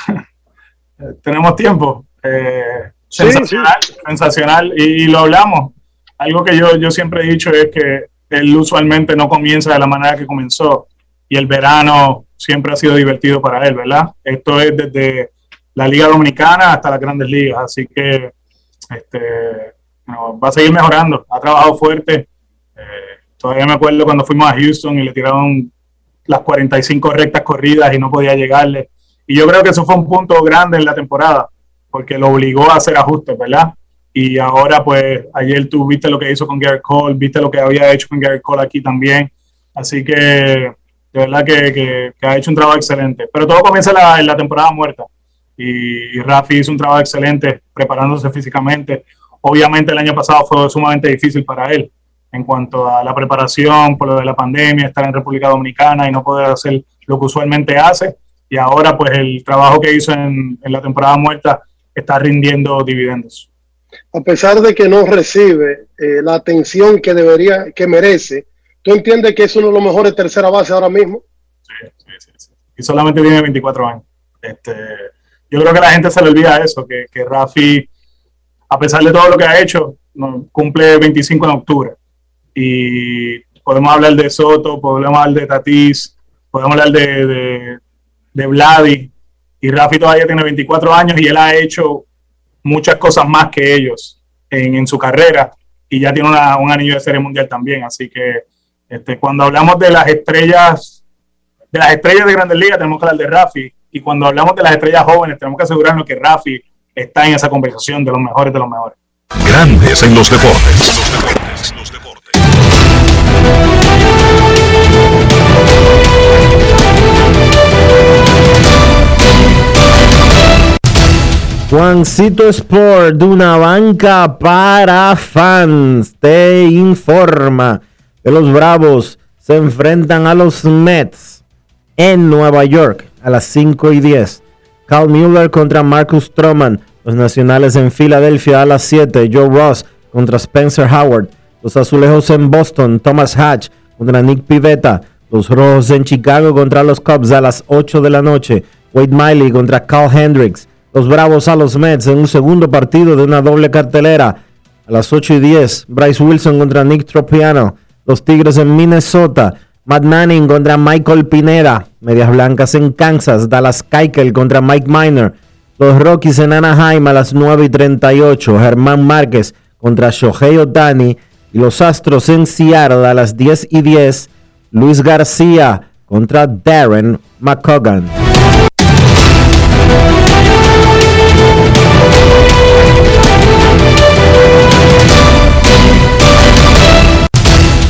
Tenemos tiempo. Eh, sensacional, sensacional. Y, lo hablamos. Algo que yo, yo siempre he dicho es que él usualmente no comienza de la manera que comenzó. Y el verano siempre ha sido divertido para él, ¿verdad? Esto es desde la Liga Dominicana hasta las grandes ligas. Así que este, va a seguir mejorando. Ha trabajado fuerte. Todavía me acuerdo cuando fuimos a Houston y le tiraron las 45 rectas corridas y no podía llegarle. Y yo creo que eso fue un punto grande en la temporada, porque lo obligó a hacer ajustes, ¿verdad? Y ahora, pues, ayer tú viste lo que hizo con Gary Cole, viste lo que había hecho con Gary Cole aquí también. Así que, de verdad que, ha hecho un trabajo excelente. Pero todo comienza en la temporada muerta y, Rafi hizo un trabajo excelente preparándose físicamente. Obviamente el año pasado fue sumamente difícil para él en cuanto a la preparación por lo de la pandemia, estar en República Dominicana y no poder hacer lo que usualmente hace. Y ahora pues el trabajo que hizo en, la temporada muerta está rindiendo dividendos. A pesar de que no recibe eh, la atención que debería, que merece, ¿tú entiendes que es uno de los mejores tercera base ahora mismo? Sí, sí, sí. Y solamente tiene 24 años. Este, yo creo que la gente se le olvida eso, que, que Rafi, a pesar de todo lo que ha hecho, cumple 25 en octubre. Y podemos hablar de Soto, podemos hablar de Tatis, podemos hablar de, de, de Vladi. Y Rafi todavía tiene 24 años y él ha hecho muchas cosas más que ellos en, en su carrera. Y ya tiene un anillo de serie mundial también. Así que este, cuando hablamos de las estrellas, de las estrellas de Grandes Ligas, tenemos que hablar de Rafi y cuando hablamos de las estrellas jóvenes, tenemos que asegurarnos que Rafi está en esa conversación de los mejores de los mejores. Grandes en los deportes. Los deportes, Juancito Sport, de una banca para fans, te informa que los Bravos se enfrentan a los Mets en Nueva York a las 5 y 10. Carl Mueller contra Marcus Stroman. Los Nacionales en Filadelfia a las 7. Joe Ross contra Spencer Howard. Los Azulejos en Boston. Thomas Hatch contra Nick Pivetta. Los Rojos en Chicago contra los Cubs a las 8 de la noche. Wade Miley contra Carl Hendricks. Los Bravos a los Mets en un segundo partido de una doble cartelera. A las 8 y 10. Bryce Wilson contra Nick Tropiano. Los Tigres en Minnesota. Matt Manning contra Michael Pineda. Medias Blancas en Kansas. Dallas Keuchel contra Mike Miner. Los Rockies en Anaheim a las 9 y 38. Germán Márquez contra Shohei Otani. Y los Astros en Seattle a las 10 y 10. Luis García contra Darren McCogan.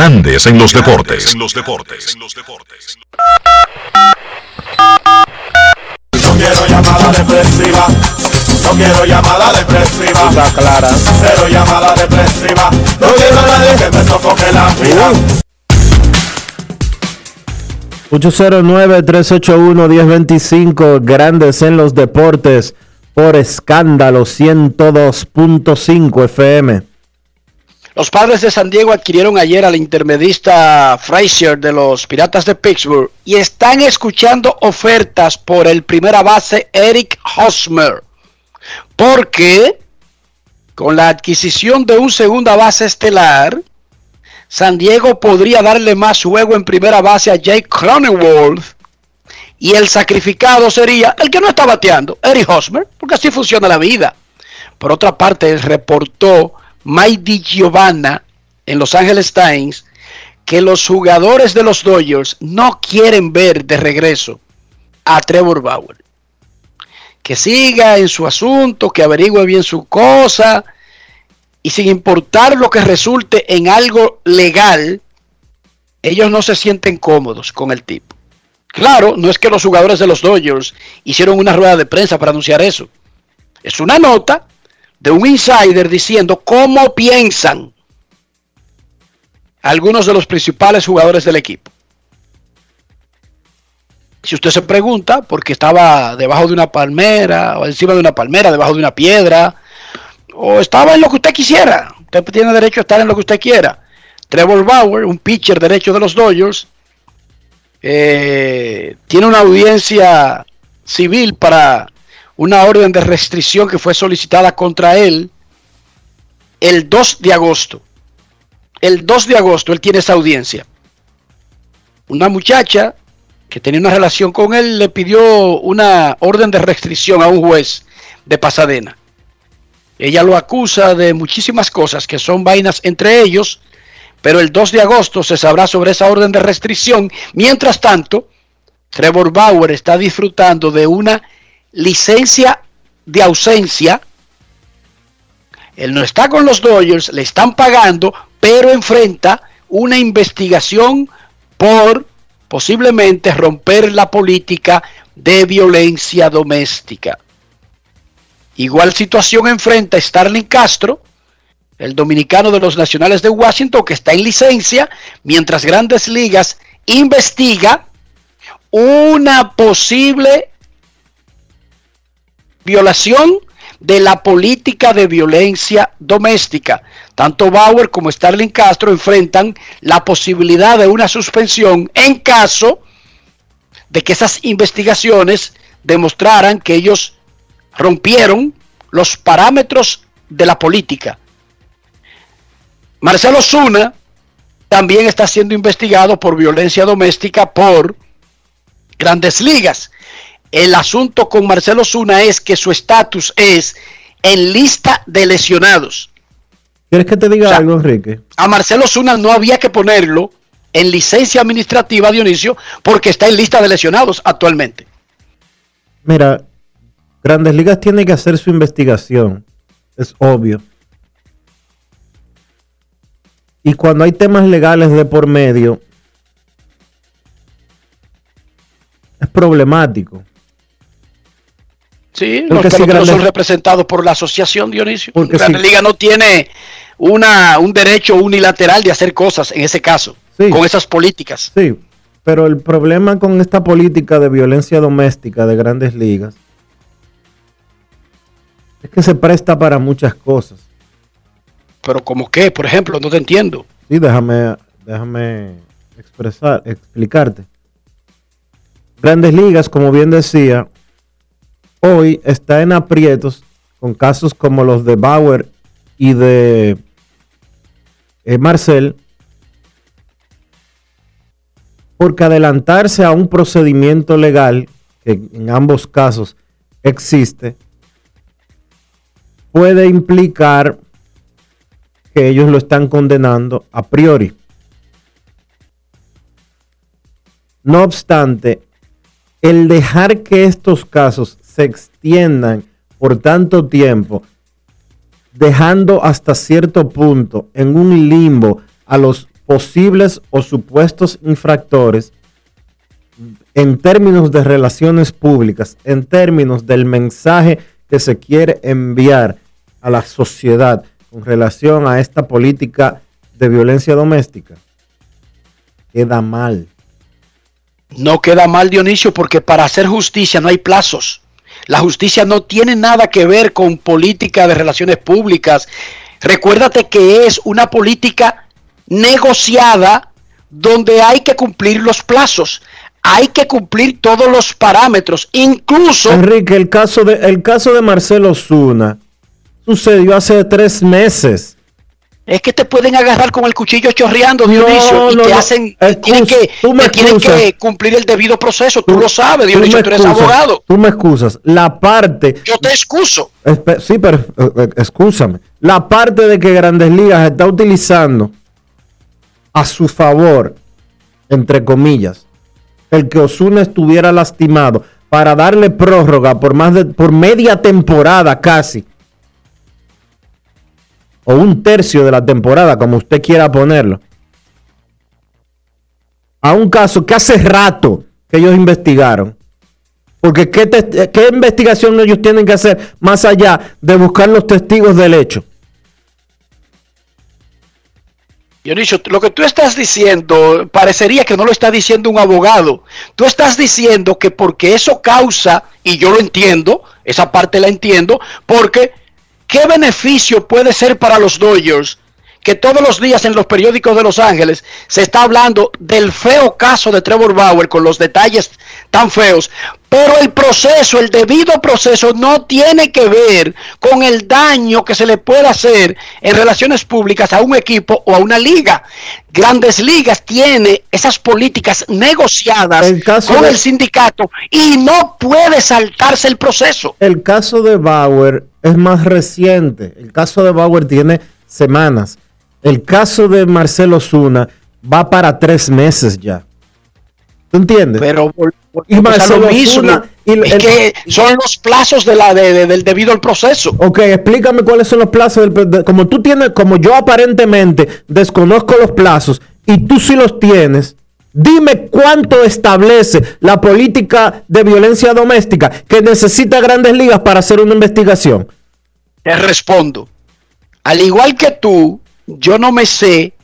Grandes en los deportes. En los deportes. No quiero llamada depresiva. Está clara. Cero llamada depresiva. No quiero a nadie que me sofoque la vida. 809-381-1025, grandes en los deportes, por escándalo 102.5 FM. Los padres de San Diego adquirieron ayer al intermedista Frazier de los Piratas de Pittsburgh y están escuchando ofertas por el primera base Eric Hosmer. Porque con la adquisición de un segunda base estelar, San Diego podría darle más juego en primera base a Jake Cronenworth y el sacrificado sería el que no está bateando, Eric Hosmer, porque así funciona la vida. Por otra parte, reportó Mike Giovanna en Los Angeles Times que los jugadores de los Dodgers no quieren ver de regreso a Trevor Bauer. Que siga en su asunto, que averigüe bien su cosa y sin importar lo que resulte en algo legal, ellos no se sienten cómodos con el tipo. Claro, no es que los jugadores de los Dodgers hicieron una rueda de prensa para anunciar eso. Es una nota de un insider diciendo cómo piensan algunos de los principales jugadores del equipo. Si usted se pregunta, porque estaba debajo de una palmera, o encima de una palmera, debajo de una piedra, o estaba en lo que usted quisiera, usted tiene derecho a estar en lo que usted quiera. Trevor Bauer, un pitcher derecho de los Dodgers, eh, tiene una audiencia civil para una orden de restricción que fue solicitada contra él el 2 de agosto. El 2 de agosto él tiene esa audiencia. Una muchacha que tenía una relación con él le pidió una orden de restricción a un juez de Pasadena. Ella lo acusa de muchísimas cosas que son vainas entre ellos, pero el 2 de agosto se sabrá sobre esa orden de restricción. Mientras tanto, Trevor Bauer está disfrutando de una licencia de ausencia. Él no está con los Dodgers, le están pagando, pero enfrenta una investigación por posiblemente romper la política de violencia doméstica. Igual situación enfrenta Starling Castro, el dominicano de los Nacionales de Washington, que está en licencia, mientras Grandes Ligas investiga una posible violación de la política de violencia doméstica. Tanto Bauer como Starling Castro enfrentan la posibilidad de una suspensión en caso de que esas investigaciones demostraran que ellos rompieron los parámetros de la política. Marcelo Zuna también está siendo investigado por violencia doméstica por grandes ligas. El asunto con Marcelo Zuna es que su estatus es en lista de lesionados. ¿Quieres que te diga O sea, algo, Enrique? A Marcelo Zuna no había que ponerlo en licencia administrativa, Dionisio, porque está en lista de lesionados actualmente. Mira, Grandes Ligas tiene que hacer su investigación. Es obvio. Y cuando hay temas legales de por medio, es problemático. Sí, los peloteros son representados por la asociación, Dionisio. Porque la liga no tiene una, un derecho unilateral de hacer cosas en ese caso, con esas políticas. Sí, pero el problema con esta política de violencia doméstica de grandes ligas es que se presta para muchas cosas. Pero como qué, por ejemplo, no te entiendo. Sí, déjame, déjame expresar, explicarte. Grandes ligas, como bien decía, hoy está en aprietos con casos como los de Bauer y de eh, Marcel, porque adelantarse a un procedimiento legal, que en ambos casos existe, puede implicar que ellos lo están condenando a priori. No obstante, el dejar que estos casos se extiendan por tanto tiempo, dejando hasta cierto punto en un limbo a los posibles o supuestos infractores, en términos de relaciones públicas, en términos del mensaje que se quiere enviar a la sociedad con relación a esta política de violencia doméstica, queda mal. No queda mal, Dionisio, porque para hacer justicia no hay plazos. La justicia no tiene nada que ver con política de relaciones públicas. Recuérdate que es una política negociada donde hay que cumplir los plazos, hay que cumplir todos los parámetros, incluso... Enrique, el caso de, el caso de Marcelo Zuna sucedió hace tres meses. Es que te pueden agarrar con el cuchillo chorreando, Dionisio, y no, te no. hacen, tienen, que, tú me te tienen que cumplir el debido proceso. Tú, lo sabes, Tú Dionisio, me tú eres abogado. Tú me excusas. La parte. Yo te excuso. Espe- Sí, pero eh, eh, excúsame. La parte de que Grandes Ligas está utilizando a su favor, entre comillas, el que Osuna estuviera lastimado para darle prórroga por más de por media temporada casi o un tercio de la temporada, como usted quiera ponerlo, a un caso que hace rato que ellos investigaron. Porque ¿qué, te- qué investigación ellos tienen que hacer más allá de buscar los testigos del hecho? Dionisio, lo que tú estás diciendo parecería que no lo está diciendo un abogado. Tú estás diciendo que porque eso causa, y yo lo entiendo, esa parte la entiendo, porque ¿qué beneficio puede ser para los Dodgers que todos los días en los periódicos de Los Ángeles se está hablando del feo caso de Trevor Bauer con los detalles tan feos, pero el proceso, el debido proceso no tiene que ver con el daño que se le puede hacer en relaciones públicas a un equipo o a una liga. Grandes Ligas tiene esas políticas negociadas caso con de- el sindicato y no puede saltarse el proceso. El caso de Bauer es más reciente. El caso de Bauer tiene semanas. El caso de Marcelo Zuna va para tres meses ya. ¿Tú entiendes? Pero Marcelo lo mismo, Zuna y el- es que son los plazos de la de- de- del debido al proceso. Ok, explícame cuáles son los plazos. del- de- como tú tienes, como yo aparentemente desconozco los plazos y tú sí los tienes, dime cuánto establece la política de violencia doméstica que necesita grandes ligas para hacer una investigación. Te respondo. Al igual que tú, yo no me sé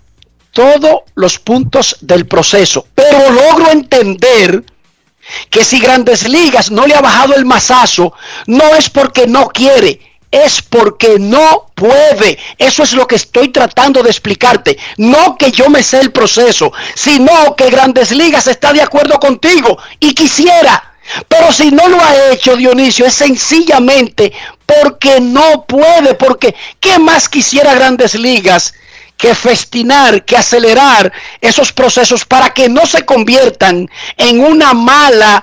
todos los puntos del proceso, pero logro entender que si Grandes Ligas no le ha bajado el mazazo, no es porque no quiere, es porque no puede. Eso es lo que estoy tratando de explicarte. No que yo me sé el proceso, sino que Grandes Ligas está de acuerdo contigo y quisiera. Pero si no lo ha hecho Dionisio, es sencillamente porque no puede, porque ¿qué más quisiera Grandes Ligas? que festinar, que acelerar esos procesos para que no se conviertan en una mala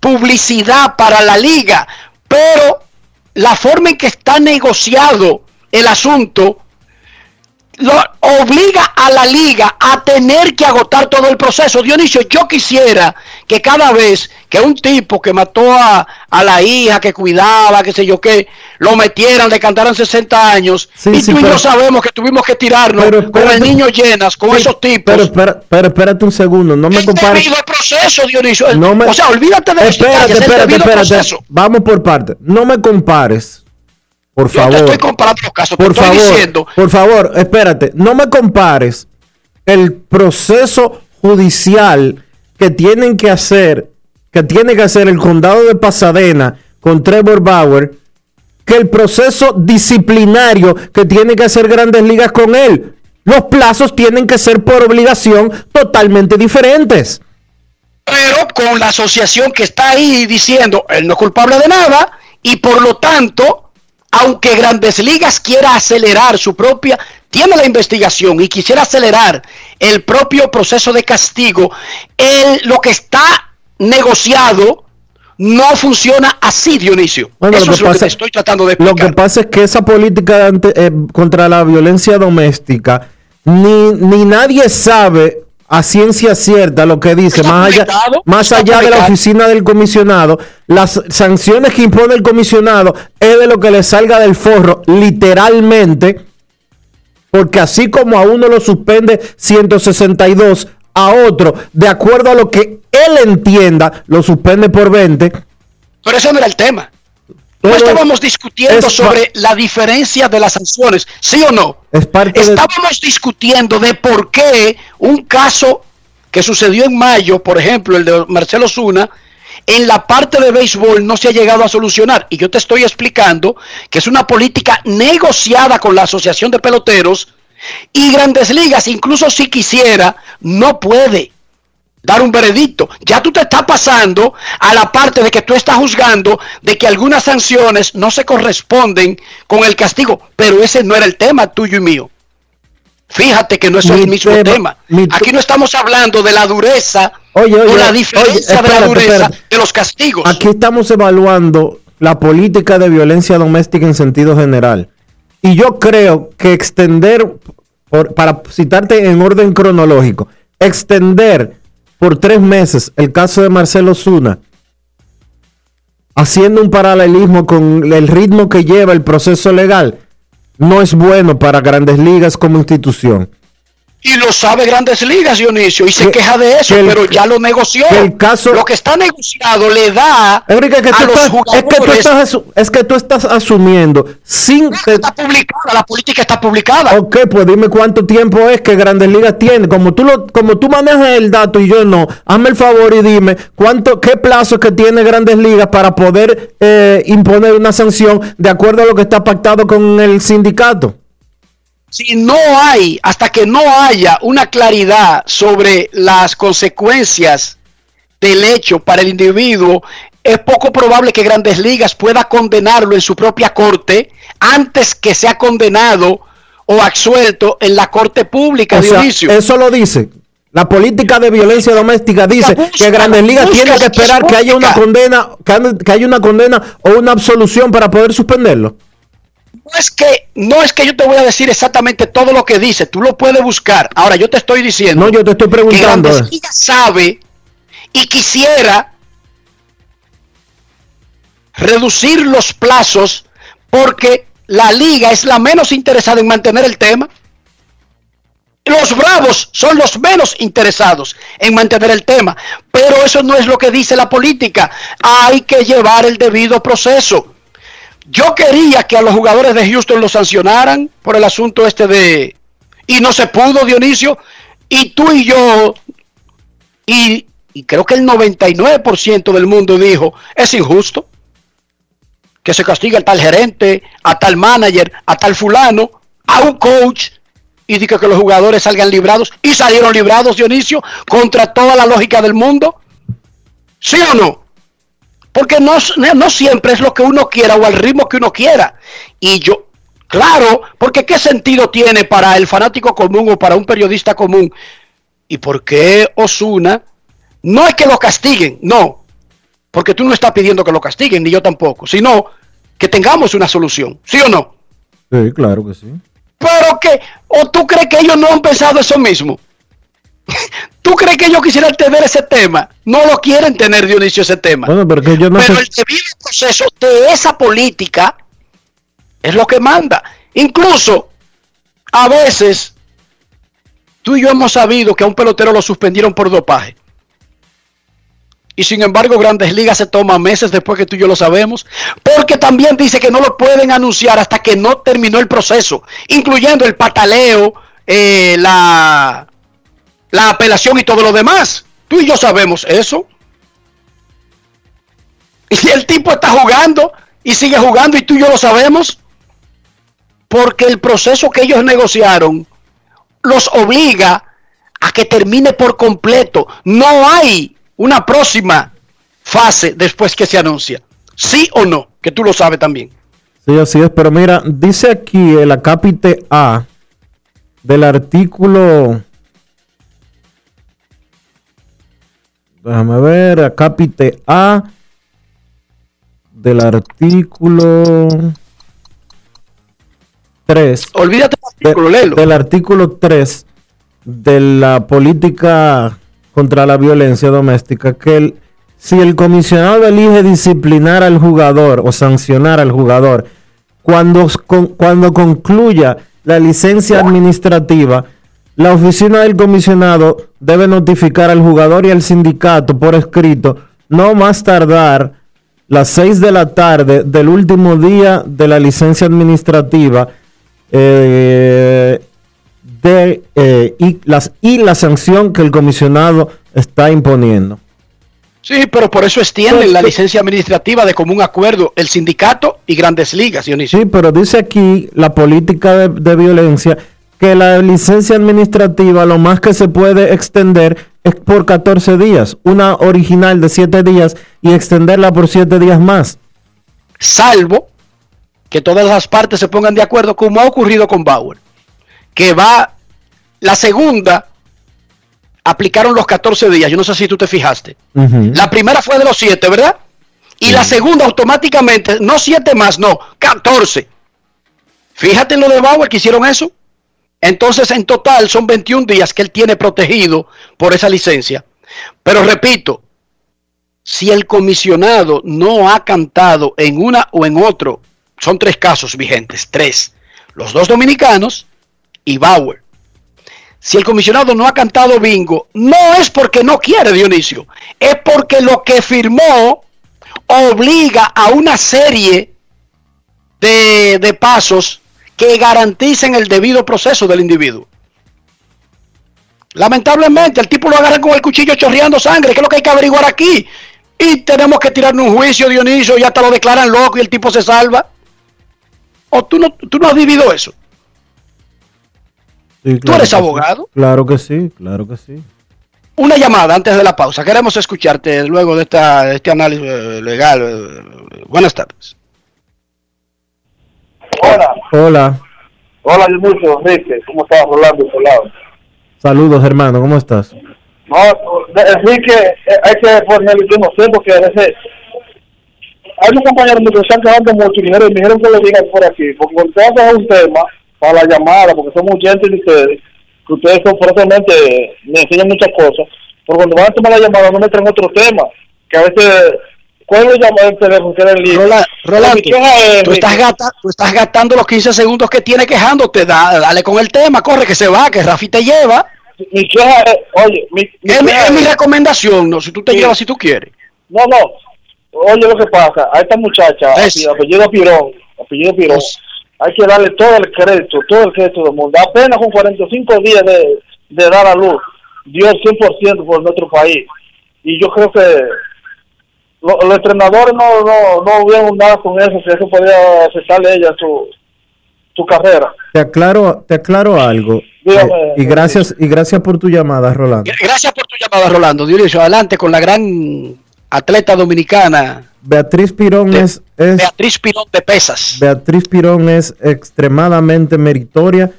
publicidad para la liga. Pero la forma en que está negociado el asunto lo obliga a la liga a tener que agotar todo el proceso. Dionisio, yo quisiera que cada vez que un tipo que mató a, a la hija, que cuidaba, que sé yo qué, lo metieran, le cantaran 60 años, Sí, y sí, tú y yo sabemos que tuvimos que tirarnos Pero con el espérate. niño llenas, con Sí, esos tipos. Pero, espera- pero espérate un segundo, no me compares. debido al proceso, Dionisio. No me- o sea, olvídate de espérate, espérate, espérate. proceso. Vamos por partes. No me compares. Por Yo favor. te estoy comparando los casos, te por estoy favor, diciendo por favor, espérate, no me compares el proceso judicial que tienen que hacer, que tiene que hacer el condado de Pasadena con Trevor Bauer, que el proceso disciplinario que tiene que hacer Grandes Ligas con él. Los plazos tienen que ser por obligación totalmente diferentes. pero con la asociación que está ahí diciendo él no es culpable de nada y por lo tanto, aunque Grandes Ligas quiera acelerar su propia, tiene la investigación y quisiera acelerar el propio proceso de castigo, el, lo que está negociado no funciona así, Dionisio. Bueno, Eso lo es que lo que pasa- te estoy tratando de Lo que pasa es que esa política ante- eh, contra la violencia doméstica, ni, ni nadie sabe a ciencia cierta lo que dice, más allá, más allá de la oficina del comisionado, las sanciones que impone el comisionado es de lo que le salga del forro, literalmente, porque así como a uno lo suspende 162, a otro, de acuerdo a lo que él entienda, lo suspende por 20. Pero ese no era el tema. No estábamos discutiendo sobre la diferencia de las sanciones, ¿sí o no? Es parte estábamos discutiendo de por qué un caso que sucedió en mayo, por ejemplo, el de Marcelo Zuna, en la parte de béisbol no se ha llegado a solucionar. Y yo te estoy explicando que es una política negociada con la Asociación de Peloteros y Grandes Ligas, incluso si quisiera, no puede dar un veredicto. Ya tú te estás pasando a la parte de que tú estás juzgando de que algunas sanciones no se corresponden con el castigo, pero ese no era el tema tuyo y mío. Fíjate que no es el mismo tema. Aquí no estamos hablando de la dureza oye, o la diferencia de la dureza de los castigos. Aquí estamos evaluando la política de violencia doméstica en sentido general. Y yo creo que extender, por, para citarte en orden cronológico, extender por tres meses el caso de Marcelo Zuna, haciendo un paralelismo con el ritmo que lleva el proceso legal, no es bueno para grandes ligas como institución. Y lo sabe Grandes Ligas, Dionisio, y se queja de eso, pero ya lo negoció. El caso, lo que está negociado le da Enrique, que a los estás, jugadores... Es que, tú estás, es que tú estás asumiendo sin... Está publicada, la política está publicada. Ok, pues dime cuánto tiempo es que Grandes Ligas tiene. Como tú, lo, como tú manejas el dato y yo no, hazme el favor y dime cuánto, qué plazo que tiene Grandes Ligas para poder eh, imponer una sanción de acuerdo a lo que está pactado con el sindicato si no hay, hasta que no haya una claridad sobre las consecuencias del hecho para el individuo, es poco probable que Grandes Ligas pueda condenarlo en su propia corte antes que sea condenado o absuelto en la corte pública, de. Eso lo dice. La política de violencia doméstica dice que Grandes Ligas tiene que esperar que haya una condena, que haya una condena o una absolución para poder suspenderlo no es que no es que yo te voy a decir exactamente todo lo que dice, tú lo puedes buscar. Ahora yo te estoy diciendo. No, yo te estoy preguntando. Que sabe y quisiera reducir los plazos porque la liga es la menos interesada en mantener el tema. Los bravos son los menos interesados en mantener el tema, pero eso no es lo que dice la política. Hay que llevar el debido proceso. Yo quería que a los jugadores de Houston los sancionaran por el asunto este de... Y no se pudo, Dionisio. Y tú y yo, y, creo que el 99% del mundo dijo, es injusto que se castigue a tal gerente, a tal manager, a tal fulano, a un coach, y diga que los jugadores salgan librados. Y salieron librados, Dionisio, contra toda la lógica del mundo. ¿Sí o no? Porque no, no siempre es lo que uno quiera o al ritmo que uno quiera. Y yo, claro, porque ¿qué sentido tiene para el fanático común o para un periodista común? ¿Y por qué Osuna? No es que lo castiguen, no. Porque tú no estás pidiendo que lo castiguen, ni yo tampoco, sino que tengamos una solución, ¿sí o no? Sí, claro que sí. Pero que, o tú crees que ellos no han pensado eso mismo. ¿Tú crees que ellos quisieran tener ese tema? No lo quieren tener, Dionisio, ese tema. Bueno, pero yo no pero el debido proceso de esa política es lo que manda. Incluso, a veces, tú y yo hemos sabido que a un pelotero lo suspendieron por dopaje. Y sin embargo, Grandes Ligas se toma meses después que tú y yo lo sabemos. Porque también dice que no lo pueden anunciar hasta que no terminó el proceso. Incluyendo el pataleo, eh, la la apelación y todo lo demás. Tú y yo sabemos eso. Y el tipo está jugando y sigue jugando y tú y yo lo sabemos. Porque el proceso que ellos negociaron los obliga a que termine por completo. No hay una próxima fase después que se anuncia. ¿Sí o no? Que tú lo sabes también. Sí, así es. Pero mira, dice aquí el acápite A del artículo Déjame ver, acápite A del artículo 3. Olvídate del artículo, Del artículo 3 de la política contra la violencia doméstica, que si el comisionado elige disciplinar al jugador o sancionar al jugador, cuando, cuando concluya la licencia administrativa, la oficina del comisionado debe notificar al jugador y al sindicato por escrito, no más tardar las 6 de la tarde del último día de la licencia administrativa eh, de, eh, y, las, y la sanción que el comisionado está imponiendo. Sí, pero por eso extienden la licencia administrativa de común acuerdo el sindicato y grandes ligas, Dionisio. Sí, pero dice aquí la política de, de violencia que la licencia administrativa lo más que se puede extender es por 14 días, una original de 7 días y extenderla por 7 días más. Salvo que todas las partes se pongan de acuerdo, como ha ocurrido con Bauer, que va la segunda, aplicaron los 14 días, yo no sé si tú te fijaste. La primera fue de los 7, ¿verdad? Y la segunda automáticamente, no 7 más, no, 14. Fíjate en lo de Bauer que hicieron eso. Entonces, en total son 21 días que él tiene protegido por esa licencia. Pero repito, si el comisionado no ha cantado en una o en otro, son tres casos vigentes, tres, los dos dominicanos y Bauer. Si el comisionado no ha cantado bingo, no es porque no quiere Dionisio, es porque lo que firmó obliga a una serie de, de pasos que garanticen el debido proceso del individuo. Lamentablemente, el tipo lo agarra con el cuchillo chorreando sangre, que es lo que hay que averiguar aquí. Y tenemos que tirarnos un juicio, Dionisio, y hasta lo declaran loco y el tipo se salva. ¿O tú no, tú no has vivido eso? Sí, ¿Tú eres abogado? Sí. Claro que sí, claro que sí. Una llamada antes de la pausa. Queremos escucharte luego de, esta, de este análisis eh, legal. Eh, buenas tardes. Hola. Hola. Hola, Dionisio, Enrique. ¿Cómo estás, Rolando? Por lado? Saludos, hermano, ¿cómo estás? No, Enrique, eh, hay que ponerle, yo no sé, porque a veces hay unos compañeros que están quedando mucho y me dijeron, que lo digan por aquí, porque cuando ustedes hacen un tema para la llamada, porque son gente de ustedes, que ustedes son fuertemente, me enseñan muchas cosas, pero cuando van a tomar la llamada no me traen otro tema, que a veces ¿Cuál es llamada el teléfono que era el libro? Rolando, Rolando es, tú, estás gata- tú estás gastando los 15 segundos que tiene quejándote. Da- dale con el tema, corre que se va, que Rafi te lleva. Mi queja es, oye, mi, mi es, mi, queja es mi recomendación, no, si tú te Sí. llevas si tú quieres. No, no. Oye, lo que pasa, a esta muchacha, Es- apellido Pirón, apellido Pirón, hay que darle todo el crédito, todo el crédito del mundo. Apenas con 45 días de, de dar a luz, dio el 100% por nuestro país. Y yo creo que lo- los entrenadores no, no, no hubieron nada con eso, que eso podía afectarle a ella su, su carrera. Te aclaro, te aclaro algo. Dígame, Eh, y gracias, y gracias por tu llamada, Rolando. Gracias por tu llamada, Rolando. Dionisio, adelante con la gran atleta dominicana, Beatriz Pirón es, es Beatriz Pirón de Pesas. Beatriz Pirón es extremadamente meritoria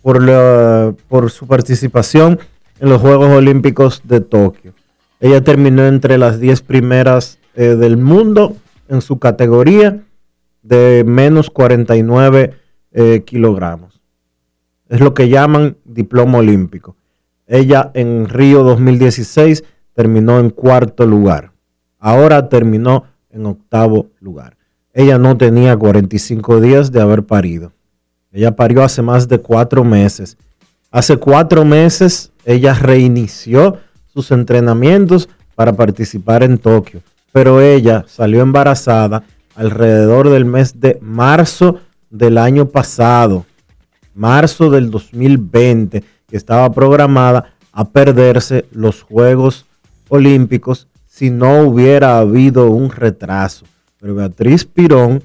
por, la- por su participación en los Juegos Olímpicos de Tokio. Ella terminó entre las 10 primeras eh, del mundo en su categoría de menos 49 eh, kilogramos. Es lo que llaman diploma olímpico. Ella en Río 2016 terminó en cuarto lugar. Ahora terminó en octavo lugar. Ella no tenía 45 días de haber parido. Ella parió hace más de cuatro meses. Hace cuatro meses ella reinició sus entrenamientos para participar en Tokio. Pero ella salió embarazada alrededor del mes de marzo del año pasado. Marzo del 2020, que estaba programada a perderse los Juegos Olímpicos si no hubiera habido un retraso. Pero Beatriz Pirón,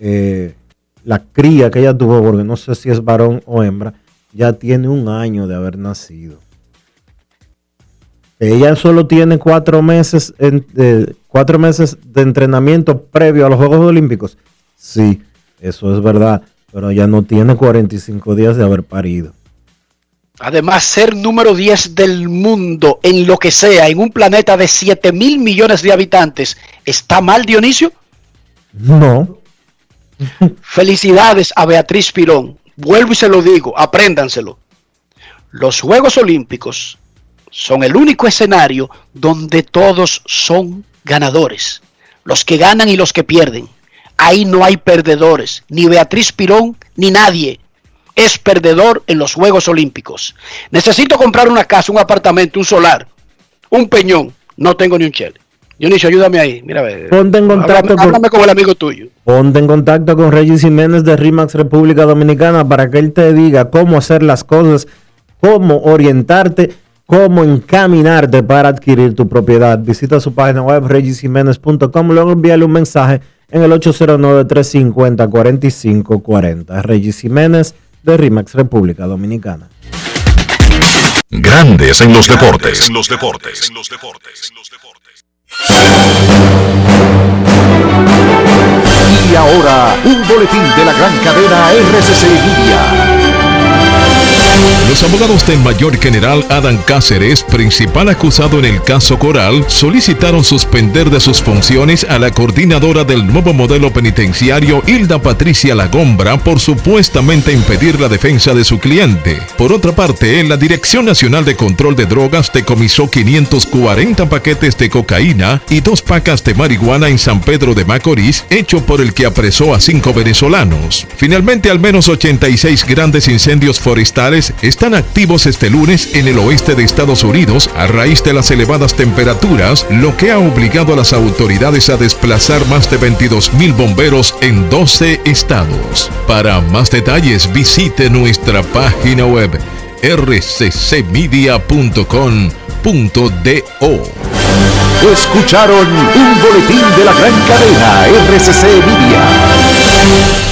eh, la cría que ella tuvo, porque no sé si es varón o hembra, ya tiene un año de haber nacido. Ella solo tiene cuatro meses, en- cuatro meses de entrenamiento previo a los Juegos Olímpicos. Sí, eso es verdad, pero ya no tiene 45 días de haber parido. Además, ser número 10 del mundo en lo que sea, en un planeta de 7 mil millones de habitantes, ¿está mal, Dionisio? No, Felicidades a Beatriz Pirón. Vuelvo y se lo digo, apréndanselo. Los Juegos Olímpicos son el único escenario donde todos son ganadores. Los que ganan y los que pierden. Ahí no hay perdedores, ni Beatriz Pirón, ni nadie. Es perdedor en los Juegos Olímpicos. Necesito comprar una casa, un apartamento, un solar, un peñón. No tengo ni un chele. Dionisio, ayúdame ahí. Mira. Ponte en contacto háblame, con- háblame con el amigo tuyo. Ponte en contacto con Regis Jiménez de RIMAX República Dominicana para que él te diga cómo hacer las cosas, cómo orientarte, cómo encaminarte para adquirir tu propiedad. Visita su página web regisjiménez.com, luego envíale un mensaje en el 809-350-4540. Regis Jiménez de RIMAX República Dominicana. Grandes en los deportes. En los deportes. Y ahora, un boletín de la gran cadena RCC Media. Los abogados del mayor general Adam Cáceres, principal acusado en el caso Coral, solicitaron suspender de sus funciones a la coordinadora del nuevo modelo penitenciario Hilda Patricia Lagombra por supuestamente impedir la defensa de su cliente. Por otra parte, la Dirección Nacional de Control de Drogas decomisó 540 paquetes de cocaína y dos pacas de marihuana en San Pedro de Macorís, hecho por el que apresó a cinco venezolanos. Finalmente, al menos 86 grandes incendios forestales están activos este lunes en el oeste de Estados Unidos a raíz de las elevadas temperaturas, lo que ha obligado a las autoridades a desplazar más de 22 mil bomberos en 12 estados. Para más detalles visite nuestra página web rccmedia.com.do. Escucharon un boletín de la gran cadena RCC Media.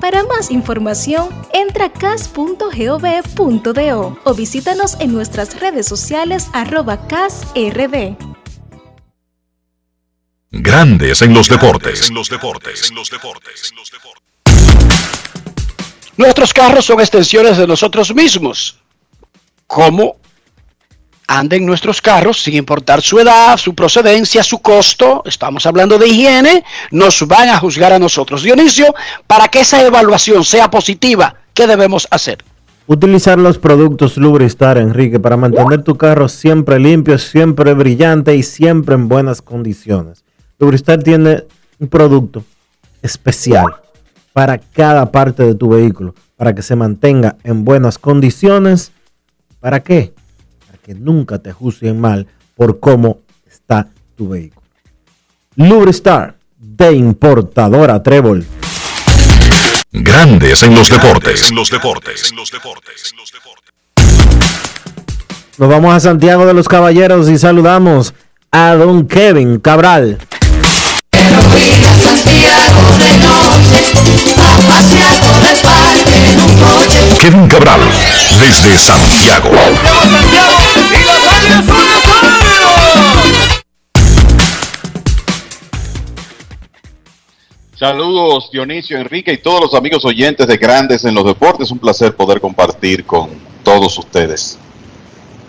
Para más información, entra a cas.gov.do o visítanos en nuestras redes sociales arroba casrd. Grandes en los deportes. Nuestros carros son extensiones de nosotros mismos. ¿Cómo anden nuestros carros sin importar su edad, su procedencia, su costo? Estamos hablando de higiene. Nos van a juzgar a nosotros. Dionisio, para que esa evaluación sea positiva, ¿qué debemos hacer? Utilizar los productos Lubristar, Enrique, para mantener tu carro siempre limpio, siempre brillante y siempre en buenas condiciones. Lubristar tiene un producto especial para cada parte de tu vehículo, para que se mantenga en buenas condiciones. ¿Para qué? Que nunca te juzguen mal por cómo está tu vehículo. Lubristar de importadora Trébol. Grandes en los deportes. Nos vamos a Santiago de los Caballeros y saludamos a don Kevin Cabral. Kevin Cabral, desde Santiago. Saludos Dionisio, Enrique y todos los amigos oyentes de Grandes en los Deportes. Un placer poder compartir con todos ustedes.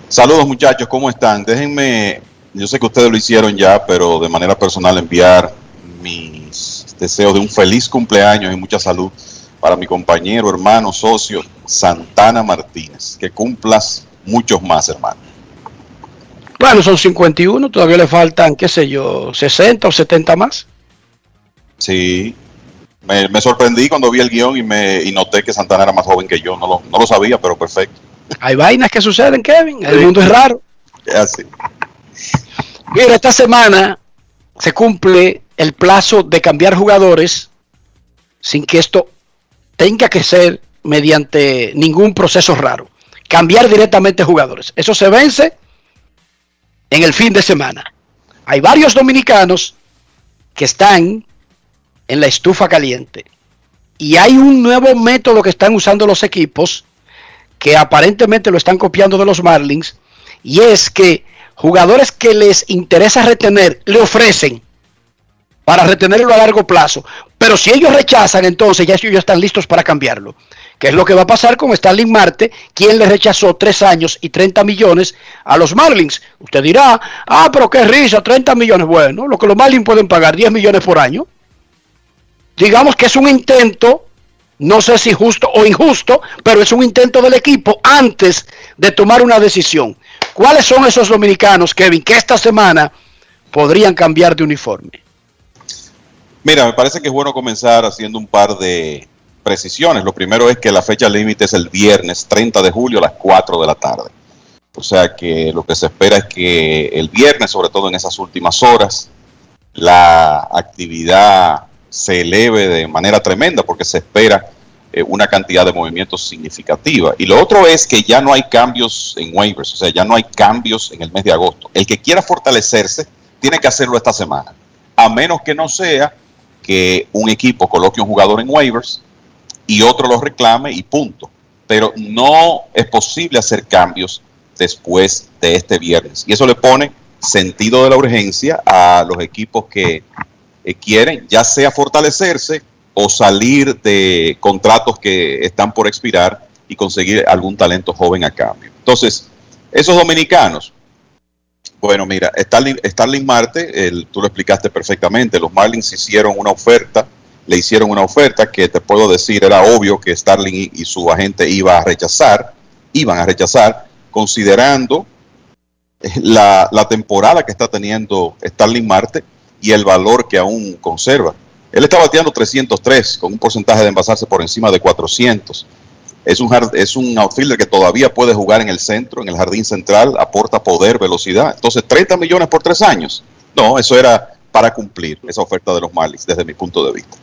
Saludos muchachos, ¿cómo están? Déjenme, yo sé que ustedes lo hicieron ya, pero de manera personal enviar mis deseos de un feliz cumpleaños y mucha salud para mi compañero, hermano, socio Santana Martínez. Que cumplas muchos más, hermano. Bueno, son 51, todavía le faltan, qué sé yo, 60 o 70 más. Sí. Me, me sorprendí cuando vi el guion y, me, y noté que Santana era más joven que yo. No lo, no lo sabía, pero perfecto. Hay vainas que suceden, Kevin. El Sí. mundo es raro. Es así. Mira, esta semana se cumple el plazo de cambiar jugadores sin que esto tenga que ser mediante ningún proceso raro. Cambiar directamente jugadores. Eso se vence en el fin de semana. Hay varios dominicanos que están en la estufa caliente. Y hay un nuevo método que están usando los equipos que aparentemente lo están copiando de los Marlins. Y es que jugadores que les interesa retener le ofrecen para retenerlo a largo plazo. Pero si ellos rechazan, entonces ya ellos están listos para cambiarlo. Que es lo que va a pasar con Starling Marte, quien le rechazó tres años y 30 millones a los Marlins. Usted dirá, ah, pero qué risa, 30 millones. Bueno, lo que los Marlins pueden pagar, 10 millones por año. Digamos que es un intento, no sé si justo o injusto, pero es un intento del equipo antes de tomar una decisión. ¿Cuáles son esos dominicanos, Kevin, que esta semana podrían cambiar de uniforme? Mira, me parece que es bueno comenzar haciendo un par de precisiones. Lo primero es que la fecha límite es el viernes 30 de julio a las 4 de la tarde. O sea que lo que se espera es que el viernes, sobre todo en esas últimas horas, la actividad se eleve de manera tremenda porque se espera eh, una cantidad de movimientos significativa. Y lo otro es que ya no hay cambios en waivers, o sea, ya no hay cambios en el mes de agosto. El que quiera fortalecerse tiene que hacerlo esta semana, a menos que no sea que un equipo coloque un jugador en waivers y otro lo reclame y punto. Pero no es posible hacer cambios después de este viernes. Y eso le pone sentido de la urgencia a los equipos que eh, quieren, ya sea fortalecerse o salir de contratos que están por expirar y conseguir algún talento joven a cambio. Entonces, esos dominicanos, bueno, mira, Starling, Starling Marte, tú lo explicaste perfectamente, los Marlins hicieron una oferta, le hicieron una oferta que te puedo decir, era obvio que Starling y, su agente iba a rechazar, iban a rechazar, considerando eh, la, la temporada que está teniendo Starling Marte y el valor que aún conserva. Él está bateando 303 con un porcentaje de envasarse por encima de 400. Es un, es un outfielder que todavía puede jugar en el centro, en el jardín central, aporta poder, velocidad. Entonces, 30 millones por tres años. No, eso era para cumplir esa oferta de los Marlins, desde mi punto de vista.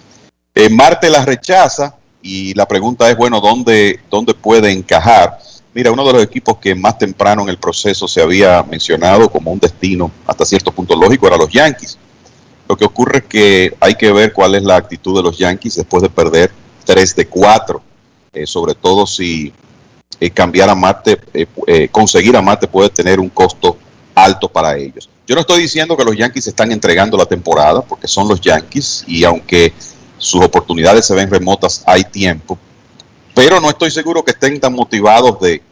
Eh, Marte la rechaza y la pregunta es, bueno, ¿dónde, ¿dónde puede encajar? Mira, uno de los equipos que más temprano en el proceso se había mencionado como un destino hasta cierto punto lógico era los Yankees. Lo que ocurre es que hay que ver cuál es la actitud de los Yankees después de perder 3 de 4, eh, sobre todo si eh, cambiar a Marte, eh, eh, conseguir a Marte puede tener un costo alto para ellos. Yo no estoy diciendo que los Yankees están entregando la temporada, porque son los Yankees y aunque sus oportunidades se ven remotas, hay tiempo, pero no estoy seguro que estén tan motivados de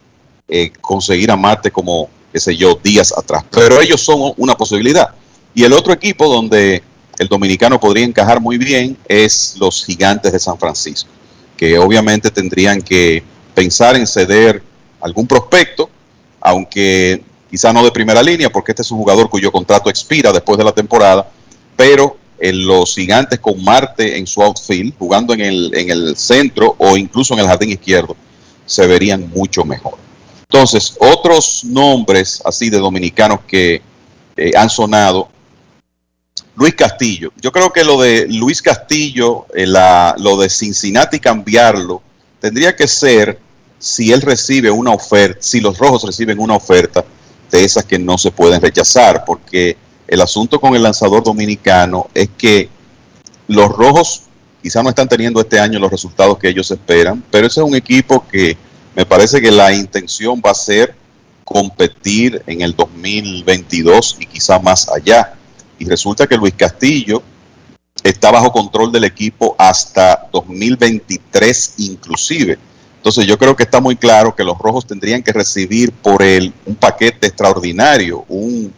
conseguir a Marte como, qué sé yo, días atrás. Pero ellos son una posibilidad. Y el otro equipo donde el dominicano podría encajar muy bien es los gigantes de San Francisco, que obviamente tendrían que pensar en ceder algún prospecto, aunque quizá no de primera línea, porque este es un jugador cuyo contrato expira después de la temporada, pero en los gigantes con Marte en su outfield, jugando en el, en el centro o incluso en el jardín izquierdo, se verían mucho mejor. Entonces, otros nombres así de dominicanos que eh, han sonado, Luis Castillo. Yo creo que lo de Luis Castillo, eh, la- lo de Cincinnati cambiarlo, tendría que ser si él recibe una oferta, si los rojos reciben una oferta de esas que no se pueden rechazar, porque el asunto con el lanzador dominicano es que los rojos quizá no están teniendo este año los resultados que ellos esperan, pero ese es un equipo que me parece que la intención va a ser competir en el 2022 y quizá más allá. Y resulta que Luis Castillo está bajo control del equipo hasta 2023 inclusive. Entonces yo creo que está muy claro que los rojos tendrían que recibir por él un paquete extraordinario, un,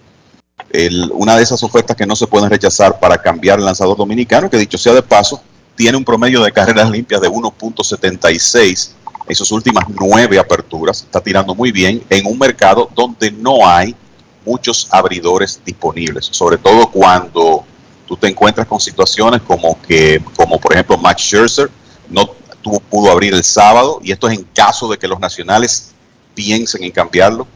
una de esas ofertas que no se pueden rechazar para cambiar el lanzador dominicano, que dicho sea de paso, tiene un promedio de carreras limpias de 1.76 en sus últimas nueve aperturas. Está tirando muy bien en un mercado donde no hay muchos abridores disponibles, sobre todo cuando tú te encuentras con situaciones como que, como por ejemplo Max Scherzer no tuvo, pudo abrir el sábado, y esto es en caso de que los nacionales piensen en cambiarlo.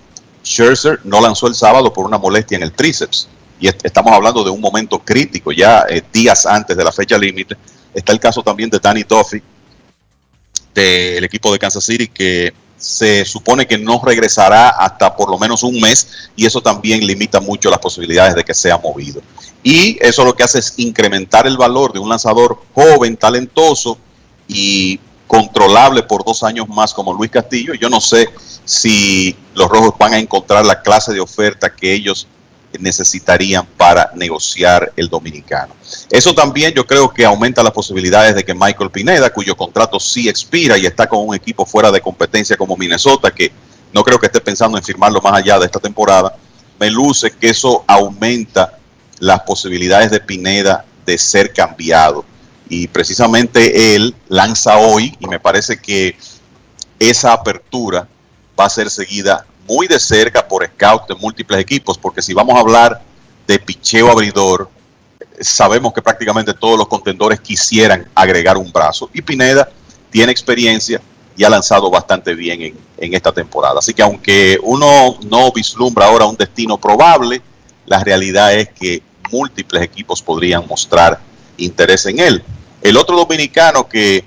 Scherzer no lanzó el sábado por una molestia en el tríceps, y est- estamos hablando de un momento crítico, ya eh, días antes de la fecha límite. Está el caso también de Danny Duffy, del equipo de Kansas City, que se supone que no regresará hasta por lo menos un mes y eso también limita mucho las posibilidades de que sea movido. Y eso lo que hace es incrementar el valor de un lanzador joven, talentoso y controlable por dos años más como Luis Castillo. Yo no sé si los rojos van a encontrar la clase de oferta que ellos necesitarían para negociar el dominicano. Eso también yo creo que aumenta las posibilidades de que Michael Pineda, cuyo contrato sí expira y está con un equipo fuera de competencia como Minnesota, que no creo que esté pensando en firmarlo más allá de esta temporada, me luce que eso aumenta las posibilidades de Pineda de ser cambiado. Y precisamente él lanza hoy y me parece que esa apertura va a ser seguida muy de cerca por scouts de múltiples equipos, porque si vamos a hablar de picheo abridor, sabemos que prácticamente todos los contendores quisieran agregar un brazo y Pineda tiene experiencia y ha lanzado bastante bien en, en esta temporada. Así que aunque uno no vislumbra ahora un destino probable, la realidad es que múltiples equipos podrían mostrar interés en él. El otro dominicano que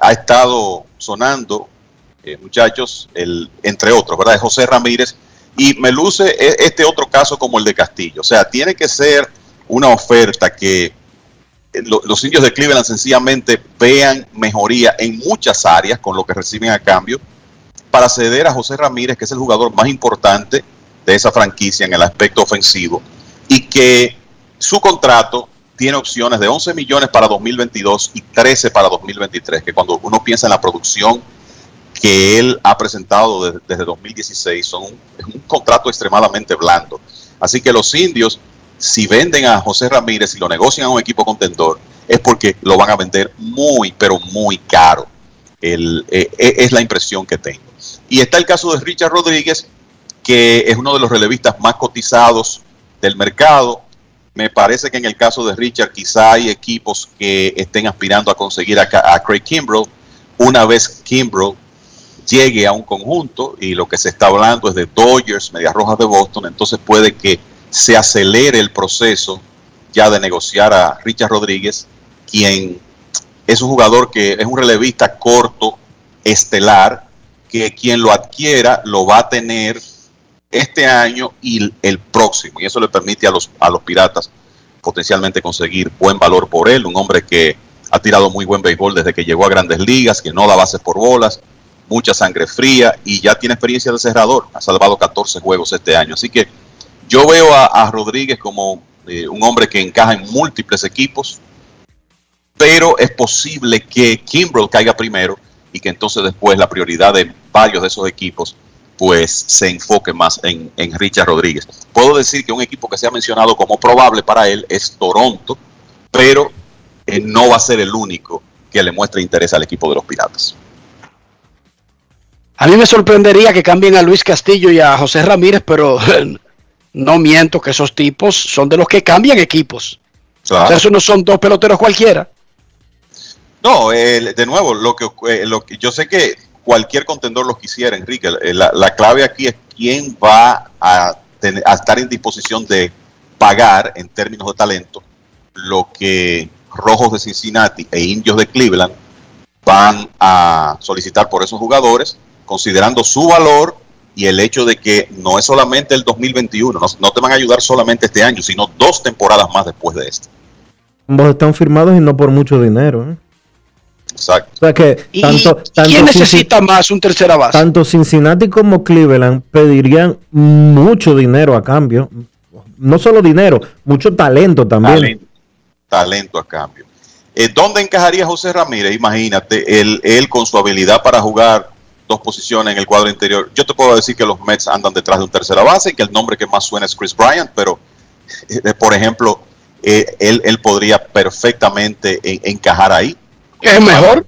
ha estado sonando, eh, muchachos, el, entre otros, ¿verdad? José Ramírez. Y me luce e- este otro caso como el de Castillo. O sea, tiene que ser una oferta que eh, lo- los indios de Cleveland sencillamente vean mejoría en muchas áreas con lo que reciben a cambio para ceder a José Ramírez, que es el jugador más importante de esa franquicia en el aspecto ofensivo, y que su contrato tiene opciones de 11 millones para 2022 y 13 para 2023, que cuando uno piensa en la producción que él ha presentado desde, desde 2016, son un, un contrato extremadamente blando. Así que los indios, si venden a José Ramírez y lo negocian a un equipo contendor, es porque lo van a vender muy, pero muy caro. Eh, eh, es la impresión que tengo. Y está el caso de Richard Rodríguez, que es uno de los relevistas más cotizados del mercado. Me parece que en el caso de Richard quizá hay equipos que estén aspirando a conseguir a Craig Kimbrell. Una vez Kimbrell llegue a un conjunto y lo que se está hablando es de Dodgers, Medias Rojas de Boston, entonces puede que se acelere el proceso ya de negociar a Richard Rodríguez, quien es un jugador que es un relevista corto, estelar, que quien lo adquiera lo va a tener este año y el- próximo, y eso le permite a los, a los piratas potencialmente conseguir buen valor por él, un hombre que ha tirado muy buen béisbol desde que llegó a grandes ligas, que no da bases por bolas, mucha sangre fría y ya tiene experiencia de cerrador, ha salvado 14 juegos este año, así que yo veo a, Rodríguez como eh, un hombre que encaja en múltiples equipos, pero es posible que Kimbrell caiga primero y que entonces después la prioridad de varios de esos equipos pues se enfoque más en, en Richard Rodríguez. Puedo decir que un equipo que se ha mencionado como probable para él es Toronto, pero eh, no va a ser el único que le muestre interés al equipo de los Piratas. A mí me sorprendería que cambien a Luis Castillo y a José Ramírez, pero no miento que esos tipos son de los que cambian equipos. Claro. O sea, esos no son dos peloteros cualquiera. No, eh, de nuevo, lo que, eh, lo que yo sé que cualquier contendor los quisiera, Enrique. Eh, La, la clave aquí es quién va a, tener- a estar en disposición de pagar en términos de talento lo que Rojos de Cincinnati e Indios de Cleveland van a solicitar por esos jugadores, considerando su valor y el hecho de que no es solamente el 2021, no, no te van a ayudar solamente este año, sino dos temporadas más después de este. Ambos están firmados y no por mucho dinero. ¿eh? Exacto. O sea que ¿Y, tanto, y tanto quién necesita más un tercera base? tanto Cincinnati como Cleveland pedirían mucho dinero a cambio. No solo dinero, mucho talento también. Talento, talento a cambio. Eh, ¿Dónde encajaría José Ramírez? Imagínate, él, él con su habilidad para jugar dos posiciones en el cuadro interior. Yo te puedo decir que los Mets andan detrás de un tercera base y que el nombre que más suena es Chris Bryant, pero eh, por ejemplo, eh, él, él podría perfectamente en- encajar ahí. ¿Es mejor?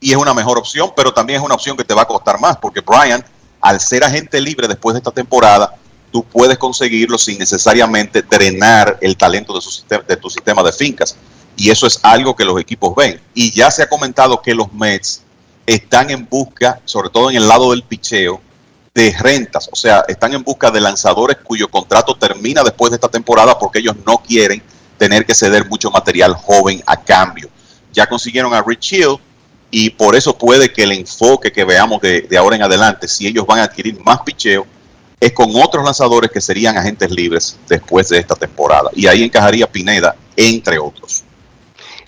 Y es una mejor opción, pero también es una opción que te va a costar más, porque Bryant, al ser agente libre después de esta temporada, tú puedes conseguirlo sin necesariamente drenar el talento de, su sistema, de tu sistema de fincas. Y eso es algo que los equipos ven. Y ya se ha comentado que los Mets están en busca, sobre todo en el lado del picheo, de rentas. O sea, están en busca de lanzadores cuyo contrato termina después de esta temporada porque ellos no quieren tener que ceder mucho material joven a cambio. Ya consiguieron a Rich Hill y por eso puede que el enfoque que veamos de, de ahora en adelante, si ellos van a adquirir más picheo, es con otros lanzadores que serían agentes libres después de esta temporada. Y ahí encajaría Pineda, entre otros.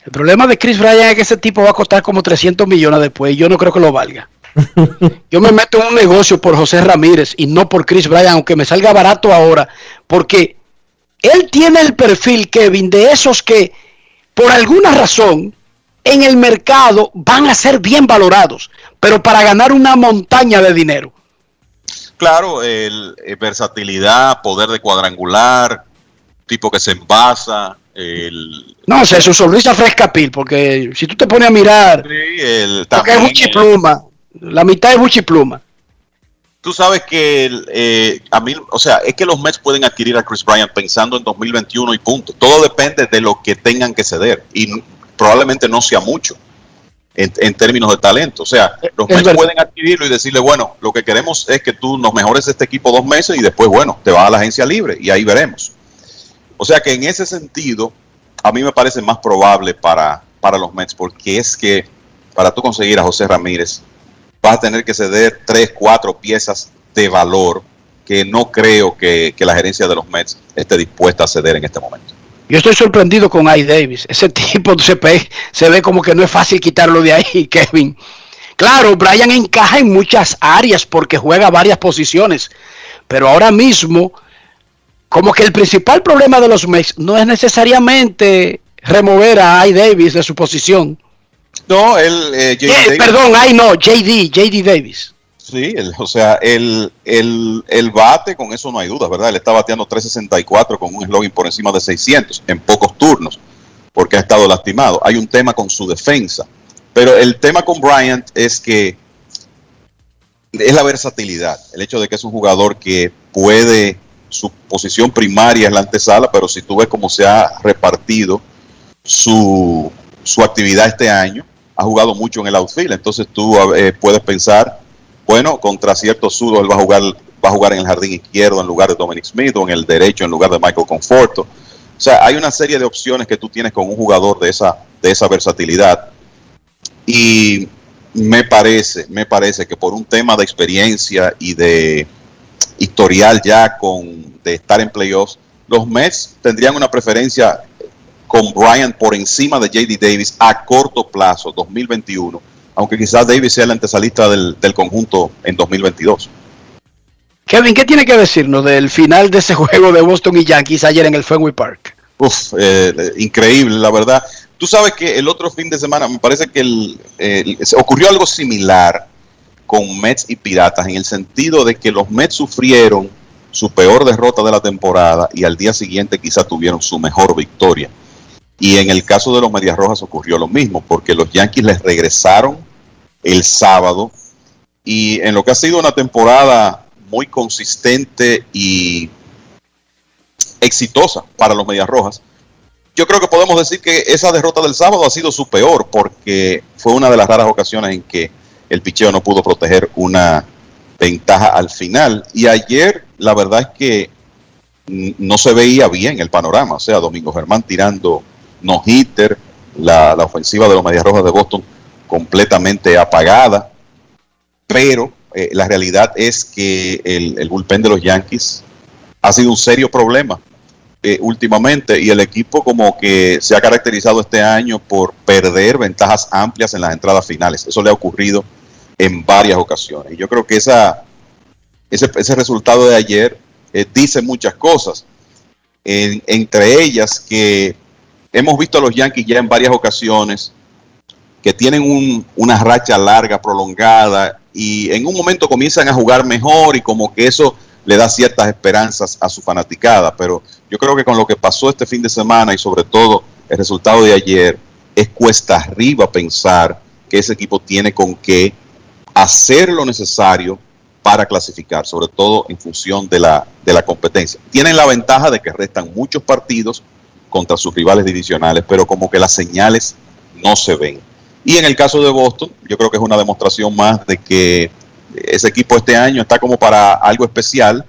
El problema de Chris Bryan es que ese tipo va a costar como 300 millones después y yo no creo que lo valga. Yo me meto en un negocio por José Ramírez y no por Chris Bryan, aunque me salga barato ahora, porque él tiene el perfil, Kevin, de esos que por alguna razón en el mercado van a ser bien valorados, pero para ganar una montaña de dinero. Claro, el, eh, versatilidad, poder de cuadrangular, tipo que se envasa, el, No sé, su sonrisa fresca pil, porque si tú te pones a mirar, el, porque es también, Buchi eh, Pluma, la mitad es Buchi Pluma. Tú sabes que el, eh, a mí, o sea, es que los Mets pueden adquirir a Chris Bryant pensando en 2021 y punto. Todo depende de lo que tengan que ceder y probablemente no sea mucho en, en términos de talento. O sea, los es Mets verdad. pueden adquirirlo y decirle, bueno, lo que queremos es que tú nos mejores este equipo dos meses y después, bueno, te vas a la agencia libre y ahí veremos. O sea que en ese sentido, a mí me parece más probable para, para los Mets, porque es que para tú conseguir a José Ramírez, vas a tener que ceder tres, cuatro piezas de valor que no creo que, que la gerencia de los Mets esté dispuesta a ceder en este momento. Yo estoy sorprendido con I. Davis. Ese tipo se, pe- se ve como que no es fácil quitarlo de ahí, Kevin. Claro, Brian encaja en muchas áreas porque juega varias posiciones. Pero ahora mismo, como que el principal problema de los Mets no es necesariamente remover a I. Davis de su posición. No, él, eh. Eh, perdón, I no, JD, JD Davis. Sí, el- o sea, el, el, el bate, con eso no hay duda, ¿verdad? Él está bateando 364 con un slogan por encima de 600 en pocos turnos, porque ha estado lastimado. Hay un tema con su defensa, pero el tema con Bryant es que es la versatilidad, el hecho de que es un jugador que puede, su posición primaria es la antesala, pero si tú ves cómo se ha repartido su, su actividad este año, ha jugado mucho en el outfield, entonces tú eh, puedes pensar, bueno, contra ciertos sudos él va a jugar va a jugar en el jardín izquierdo en lugar de Dominic Smith o en el derecho en lugar de Michael Conforto. O sea, hay una serie de opciones que tú tienes con un jugador de esa, de esa versatilidad. Y me parece, me parece que por un tema de experiencia y de historial ya con de estar en playoffs, los Mets tendrían una preferencia con Bryant por encima de JD Davis a corto plazo, 2021, aunque quizás Davis sea el antesalista del, del conjunto en 2022. Kevin, ¿qué tiene que decirnos del final de ese juego de Boston y Yankees ayer en el Fenway Park? Uf, eh, increíble, la verdad. Tú sabes que el otro fin de semana me parece que el, eh, se ocurrió algo similar con Mets y Piratas, en el sentido de que los Mets sufrieron su peor derrota de la temporada y al día siguiente quizá tuvieron su mejor victoria. Y en el caso de los Medias Rojas ocurrió lo mismo, porque los Yankees les regresaron el sábado y en lo que ha sido una temporada muy consistente y exitosa para los Medias Rojas, yo creo que podemos decir que esa derrota del sábado ha sido su peor, porque fue una de las raras ocasiones en que el picheo no pudo proteger una ventaja al final. Y ayer, la verdad es que no se veía bien el panorama. O sea, Domingo Germán tirando no hitter, la, la ofensiva de los Medias Rojas de Boston completamente apagada. Pero eh, la realidad es que el, el bullpen de los Yankees ha sido un serio problema eh, últimamente y el equipo como que se ha caracterizado este año por perder ventajas amplias en las entradas finales. Eso le ha ocurrido en varias ocasiones. Y yo creo que ese, ese resultado de ayer eh, dice muchas cosas. En- entre ellas que hemos visto a los Yankees ya en varias ocasiones que tienen un- una racha larga, prolongada, y en un momento comienzan a jugar mejor y como que eso le da ciertas esperanzas a su fanaticada. Pero yo creo que con lo que pasó este fin de semana y sobre todo el resultado de ayer, es cuesta arriba pensar que ese equipo tiene con qué hacer lo necesario para clasificar, sobre todo en función de la, de la competencia. Tienen la ventaja de que restan muchos partidos contra sus rivales divisionales, pero como que las señales no se ven. Y en el caso de Boston, yo creo que es una demostración más de que ese equipo este año está como para algo especial.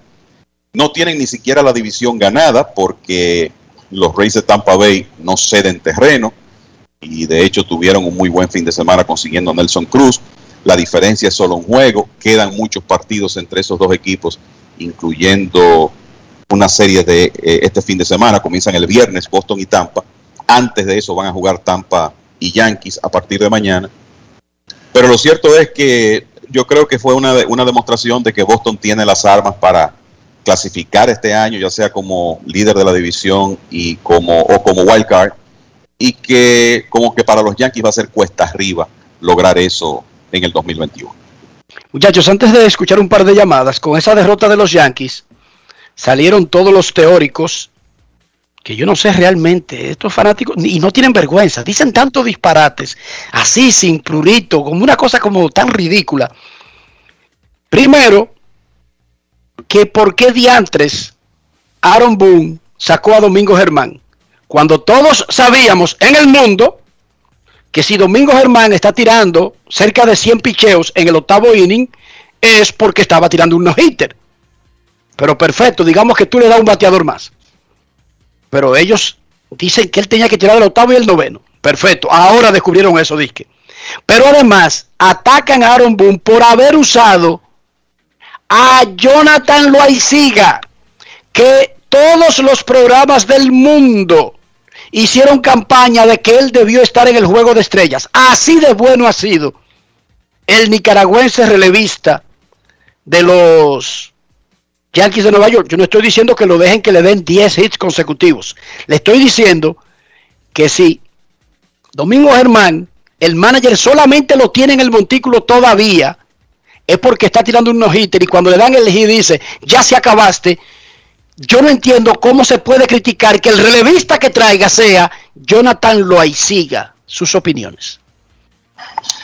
No tienen ni siquiera la división ganada porque los Rays de Tampa Bay no ceden terreno y de hecho tuvieron un muy buen fin de semana consiguiendo a Nelson Cruz. La diferencia es solo un juego, quedan muchos partidos entre esos dos equipos, incluyendo una serie de eh, este fin de semana, comienzan el viernes Boston y Tampa. Antes de eso van a jugar Tampa y Yankees a partir de mañana. Pero lo cierto es que yo creo que fue una, una demostración de que Boston tiene las armas para clasificar este año, ya sea como líder de la división y como, o como wild card, y que como que para los Yankees va a ser cuesta arriba lograr eso en el 2021. Muchachos, antes de escuchar un par de llamadas, con esa derrota de los Yankees, salieron todos los teóricos que yo no sé realmente, estos fanáticos, y no tienen vergüenza, dicen tantos disparates, así sin prurito, como una cosa como tan ridícula. Primero, que por qué diantres Aaron Boone sacó a Domingo Germán, cuando todos sabíamos en el mundo que si Domingo Germán está tirando cerca de 100 picheos en el octavo inning, es porque estaba tirando un no-hitter. Pero perfecto, digamos que tú le das un bateador más. Pero ellos dicen que él tenía que tirar el octavo y el noveno. Perfecto, ahora descubrieron eso, disque. Pero además atacan a Aaron Boone por haber usado a Jonathan Loaiziga, que todos los programas del mundo hicieron campaña de que él debió estar en el juego de estrellas. Así de bueno ha sido el nicaragüense relevista de los Yankees de Nueva York. Yo no estoy diciendo que lo dejen que le den 10 hits consecutivos. Le estoy diciendo que si Domingo Germán, el manager solamente lo tiene en el montículo todavía, es porque está tirando un no-hitter y cuando le dan el hit dice, ya se acabaste, yo no entiendo cómo se puede criticar que el relevista que traiga sea Jonathan Loaiziga. Sus opiniones.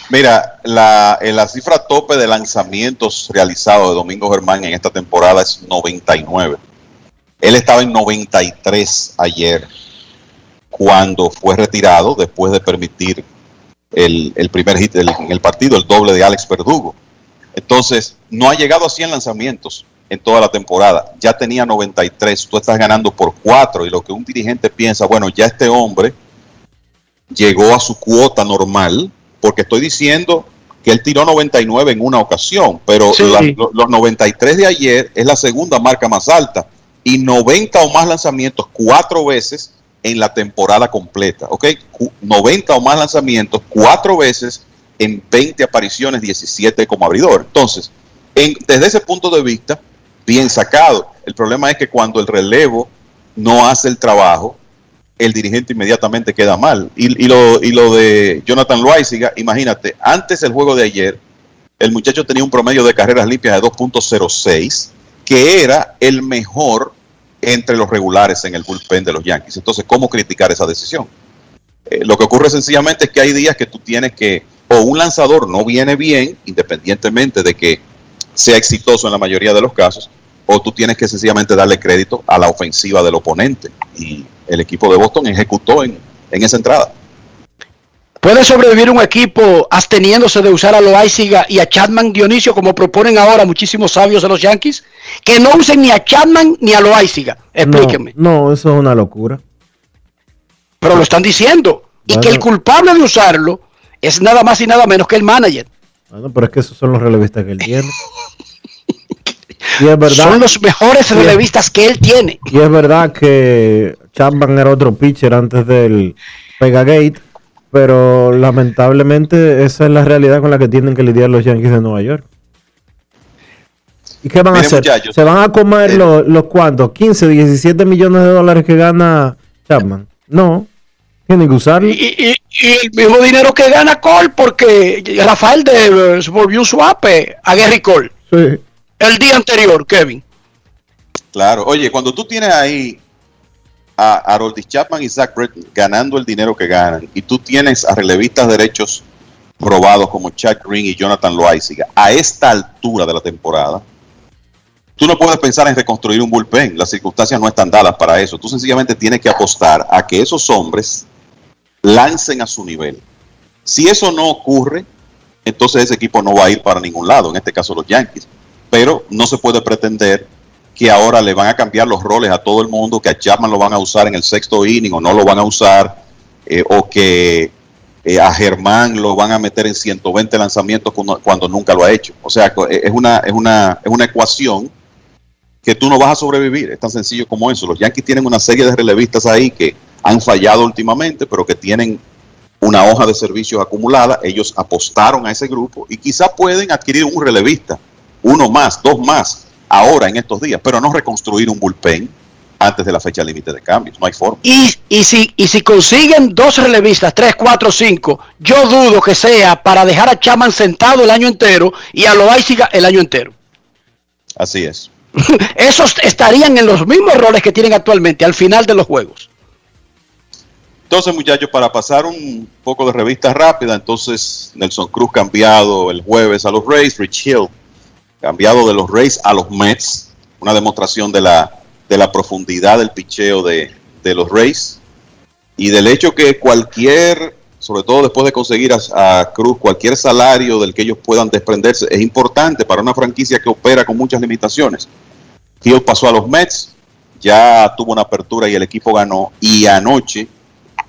Mira, la, la cifra tope de lanzamientos realizados de Domingo Germán en esta temporada es 99. Él estaba en 93 ayer cuando fue retirado después de permitir el, el primer hit en el partido, el doble de Alex Verdugo. Entonces, no ha llegado a 100 lanzamientos en toda la temporada. Ya tenía 93, tú estás ganando por 4 y lo que un dirigente piensa, bueno, ya este hombre llegó a su cuota normal, porque estoy diciendo que él tiró 99 en una ocasión, pero Sí. la- lo- los 93 de ayer es la segunda marca más alta y 90 o más lanzamientos cuatro veces en la temporada completa, ¿ok? Cu- 90 o más lanzamientos cuatro veces en 20 apariciones, 17 como abridor. Entonces, en- desde ese punto de vista, bien sacado. El problema es que cuando el relevo no hace el trabajo, el dirigente inmediatamente queda mal. Y, lo, y lo de Jonathan Loaiziga, imagínate, antes del juego de ayer, el muchacho tenía un promedio de carreras limpias de 2.06, que era el mejor entre los regulares en el bullpen de los Yankees. Entonces, ¿cómo criticar esa decisión? Eh, lo que ocurre sencillamente es que hay días que tú tienes que, o un lanzador no viene bien, independientemente de que sea exitoso en la mayoría de los casos, o tú tienes que sencillamente darle crédito a la ofensiva del oponente. Y el equipo de Boston ejecutó en, en esa entrada. ¿Puede sobrevivir un equipo absteniéndose de usar a Loaiziga y a Chapman Dionisio como proponen ahora muchísimos sabios de los Yankees? Que no usen ni a Chapman ni a Loaiziga. Explíqueme. No, no, eso es una locura. Pero lo están diciendo. Y que el culpable de usarlo es nada más y nada menos que el manager. Bueno, pero es que esos son los relevistas que él tiene. Y es verdad. Son los mejores es- relevistas que él tiene. Y es verdad que Chapman era otro pitcher antes del Pegagate, pero lamentablemente esa es la realidad con la que tienen que lidiar los Yankees de Nueva York. ¿Y qué van a hacer? muchachos, ¿Se van a comer los, los cuantos? ¿15, 17 millones de dólares que gana Chapman? No, tienen que usarlo. Y, y- y el mismo dinero que gana Cole porque Rafael de volvió un swap a Gary Cole Sí. El día anterior, Kevin. Claro. Oye, cuando tú tienes ahí a Harold Chapman y Zach Britton ganando el dinero que ganan, y tú tienes a relevistas derechos probados como Chad Green y Jonathan Loaiziga, a esta altura de la temporada, tú no puedes pensar en reconstruir un bullpen. Las circunstancias no están dadas para eso. Tú sencillamente tienes que apostar a que esos hombres lancen a su nivel. Si eso no ocurre, entonces ese equipo no va a ir para ningún lado, en este caso los Yankees. Pero no se puede pretender que ahora le van a cambiar los roles a todo el mundo, que a Chapman lo van a usar en el sexto inning o no lo van a usar, eh, o que eh, a Germán lo van a meter en 120 lanzamientos cuando, cuando nunca lo ha hecho. O sea, eh, es una, es, una, es una ecuación que tú no vas a sobrevivir. Es tan sencillo como eso. Los Yankees tienen una serie de relevistas ahí que han fallado últimamente, pero que tienen una hoja de servicios acumulada. Ellos apostaron a ese grupo y quizá pueden adquirir un relevista, uno más, dos más, ahora en estos días, pero no reconstruir un bullpen antes de la fecha límite de cambios. No hay forma. Y, y, si, y si consiguen dos relevistas, tres, cuatro, cinco, yo dudo que sea para dejar a Chaman sentado el año entero y a Loaiziga el año entero. Así es. Esos estarían en los mismos roles que tienen actualmente al final de los juegos. Entonces, muchachos, para pasar un poco de revista rápida, entonces Nelson Cruz cambiado el jueves a los Rays, Rich Hill cambiado de los Rays a los Mets, una demostración de la, de la profundidad del picheo de, de los Rays y del hecho que cualquier, sobre todo después de conseguir a, a, Cruz, cualquier salario del que ellos puedan desprenderse es importante para una franquicia que opera con muchas limitaciones. Hill pasó a los Mets, ya tuvo una apertura y el equipo ganó. Y anoche,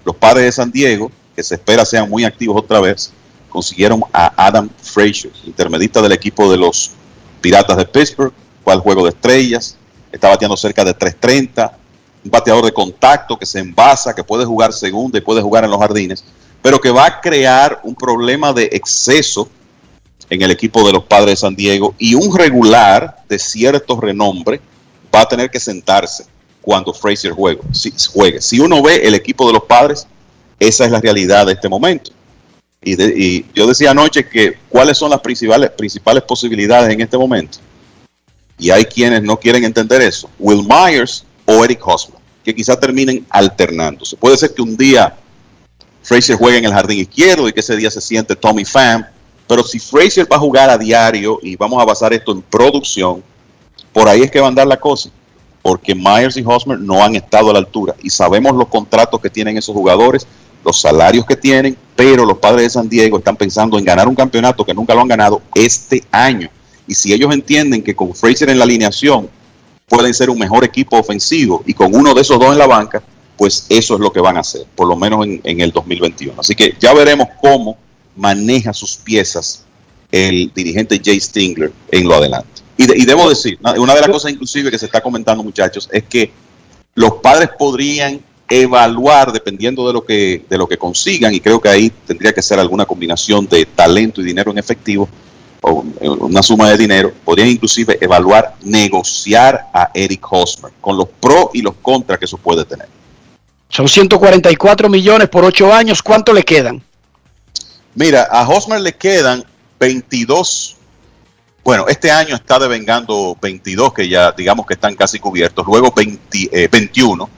los padres de San Diego, que se espera sean muy activos otra vez, consiguieron a Adam Frazier, intermedista del equipo de los Piratas de Pittsburgh, fue al juego de estrellas, está bateando cerca de 330, un bateador de contacto que se envasa, que puede jugar segunda y puede jugar en los jardines, pero que va a crear un problema de exceso en el equipo de los padres de San Diego y un regular de cierto renombre va a tener que sentarse cuando Frazier juegue. Si, juegue. si uno ve el equipo de los padres, esa es la realidad de este momento. Y, yo decía anoche que cuáles son las principales, principales posibilidades en este momento. Y hay quienes no quieren entender eso. Will Myers o Eric Hosmer, que quizá terminen alternándose. Puede ser que un día Frazier juegue en el jardín izquierdo y que ese día se siente Tommy Pham. Pero si Frazier va a jugar a diario y vamos a basar esto en producción, por ahí es que va a andar la cosa. Porque Myers y Hosmer no han estado a la altura. Y sabemos los contratos que tienen esos jugadores, los salarios que tienen, pero los padres de San Diego están pensando en ganar un campeonato que nunca lo han ganado este año. Y si ellos entienden que con Frazier en la alineación pueden ser un mejor equipo ofensivo y con uno de esos dos en la banca, pues eso es lo que van a hacer, por lo menos en, en el 2021. Así que ya veremos cómo maneja sus piezas el dirigente Jay Stingler en lo adelante. Y, de, y, debo decir, una de las cosas inclusive que se está comentando muchachos es que los padres podrían evaluar dependiendo de lo que de lo que consigan y creo que ahí tendría que ser alguna combinación de talento y dinero en efectivo o una suma de dinero, podrían inclusive evaluar negociar a Eric Hosmer con los pros y los contras que eso puede tener. Son 144 millones por 8 años, ¿cuánto le quedan? Mira, a Hosmer le quedan 22 bueno, este año está devengando 22 que ya digamos que están casi cubiertos, luego 20, eh, 21,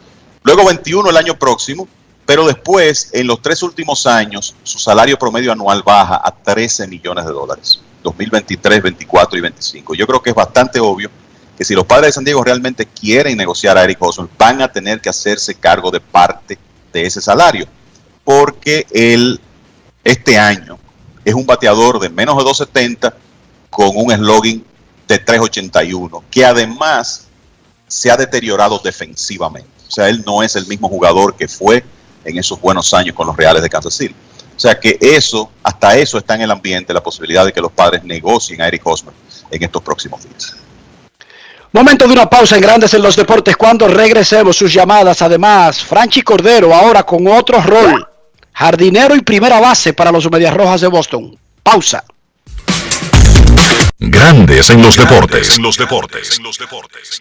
luego 21 el año próximo, pero después en los tres últimos años su salario promedio anual baja a 13 millones de dólares, 2023, 24 y 25. Yo creo que es bastante obvio que si los padres de San Diego realmente quieren negociar a Eric Hosmer, van a tener que hacerse cargo de parte de ese salario, porque él este año es un bateador de menos de 270 con un slogan de 381, que además se ha deteriorado defensivamente. O sea, él no es el mismo jugador que fue en esos buenos años con los Reales de Kansas City. O sea que eso, hasta eso está en el ambiente, la posibilidad de que los padres negocien a Eric Hosmer en estos próximos días. Momento de una pausa en Grandes en los Deportes. Cuando regresemos sus llamadas, además, Franchi Cordero ahora con otro rol. Jardinero y primera base para los Medias Rojas de Boston. Pausa. Grandes en los deportes. En los deportes. En los deportes.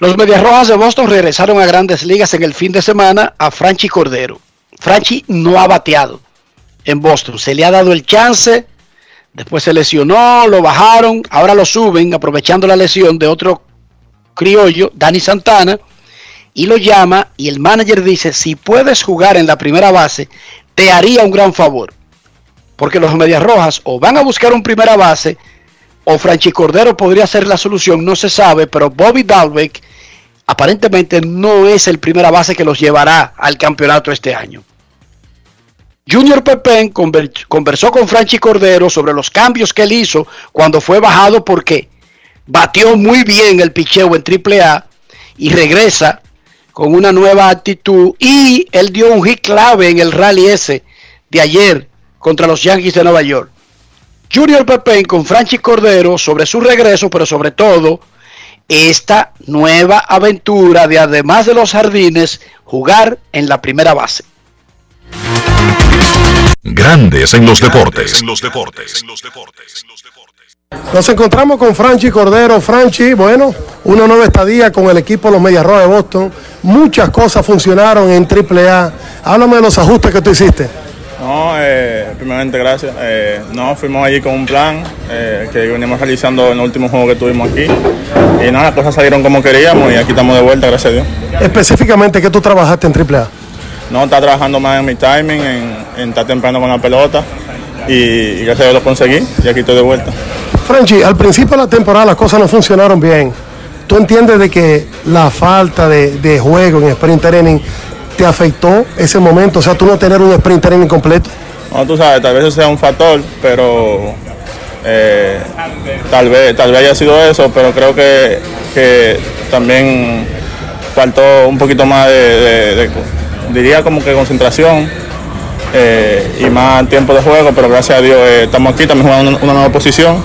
Medias Rojas de Boston regresaron a grandes ligas en el fin de semana a Franchi Cordero. Franchi no ha bateado en Boston. Se le ha dado el chance, después se lesionó, lo bajaron, ahora lo suben aprovechando la lesión de otro criollo, Dani Santana, y lo llama y el manager dice, si puedes jugar en la primera base, te haría un gran favor. Porque los Medias Rojas o van a buscar un primera base o Franchi Cordero podría ser la solución, no se sabe, pero Bobby Dalbeck aparentemente no es el primera base que los llevará al campeonato este año. Junior Pepén conversó con Franchi Cordero sobre los cambios que él hizo cuando fue bajado porque batió muy bien el picheo en AAA y regresa con una nueva actitud y él dio un hit clave en el rally ese de ayer contra los Yankees de Nueva York. Junior Pepén con Franchi Cordero sobre su regreso, pero sobre todo esta nueva aventura de además de los jardines, jugar en la primera base. Grandes en los deportes. Nos encontramos con Franchi Cordero. Franchi, bueno, una nueva estadía con el equipo de los Medias Rojas de Boston. Muchas cosas funcionaron en AAA. Háblame de los ajustes que tú hiciste. No, eh, primeramente gracias. Eh, no, fuimos allí con un plan eh, que venimos realizando en el último juego que tuvimos aquí. Y nada, las cosas salieron como queríamos y aquí estamos de vuelta, gracias a Dios. Específicamente, ¿qué tú trabajaste en AAA? No, está trabajando más en mi timing, en, en estar temprano con la pelota y, y gracias a Dios lo conseguí y aquí estoy de vuelta. Franchi, al principio de la temporada las cosas no funcionaron bien. ¿Tú entiendes de que la falta de, de juego en sprint training te afectó ese momento? O sea, tú no tener un sprint training completo. No, tú sabes, tal vez eso sea un factor, pero eh, tal vez tal vez haya sido eso, pero creo que, que también faltó un poquito más de, diría como que concentración eh, y más tiempo de juego, pero gracias a Dios eh, estamos aquí también jugando una, nueva posición,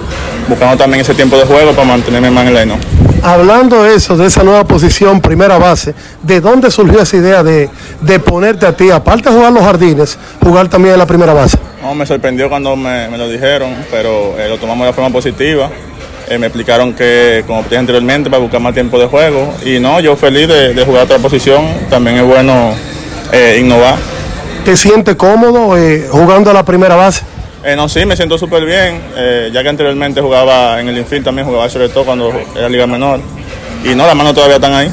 buscando también ese tiempo de juego para mantenerme más en el line. Hablando de eso, de esa nueva posición, primera base, ¿de dónde surgió esa idea de, de ponerte a ti, aparte de jugar los jardines, jugar también en la primera base? No, me sorprendió cuando me, me lo dijeron, pero eh, lo tomamos de forma positiva. Eh, me explicaron que, como te dije anteriormente, para buscar más tiempo de juego. Y no, yo feliz de, de jugar otra posición. También es bueno eh, innovar. ¿Te sientes cómodo jugando a la primera base? Eh, no, sí, me siento súper bien, eh, ya que anteriormente jugaba en el infield, también jugaba sobre todo cuando era liga menor. Y no, las manos todavía están ahí.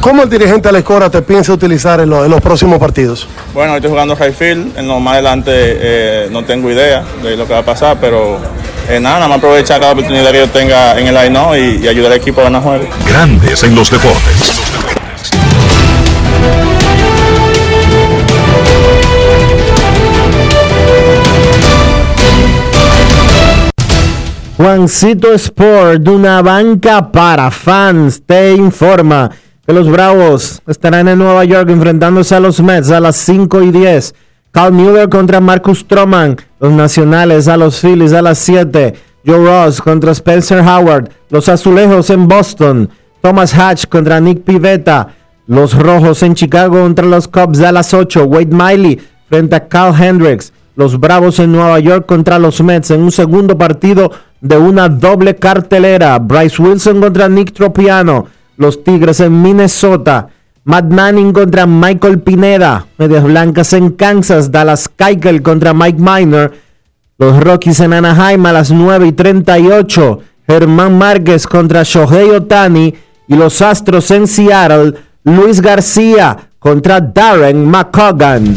¿Cómo el dirigente Alex Cora te piensa utilizar en, lo- en los próximos partidos? Bueno, hoy estoy jugando high field, en lo más adelante eh, no tengo idea de lo que va a pasar, pero eh, nada, nada más aprovechar cada oportunidad que yo tenga en el line y, y ayudar al equipo a ganar juegos. Grandes en los deportes. Juancito Sport, de una banca para fans, te informa que los Bravos estarán en Nueva York enfrentándose a los Mets a las 5 y 10. Carl Mueller contra Marcus Stroman, los Nacionales a los Phillies a las 7. Joe Ross contra Spencer Howard, los Azulejos en Boston. Thomas Hatch contra Nick Pivetta, los Rojos en Chicago contra los Cubs a las 8. Wade Miley frente a Carl Hendricks. Los Bravos en Nueva York contra los Mets en un segundo partido de una doble cartelera. Bryce Wilson contra Nick Tropiano. Los Tigres en Minnesota. Matt Manning contra Michael Pineda. Medias Blancas en Kansas. Dallas Keuchel contra Mike Minor. Los Rockies en Anaheim a las 9 y 38. Germán Márquez contra Shohei Otani. Y los Astros en Seattle, Luis García contra Darren McCogan.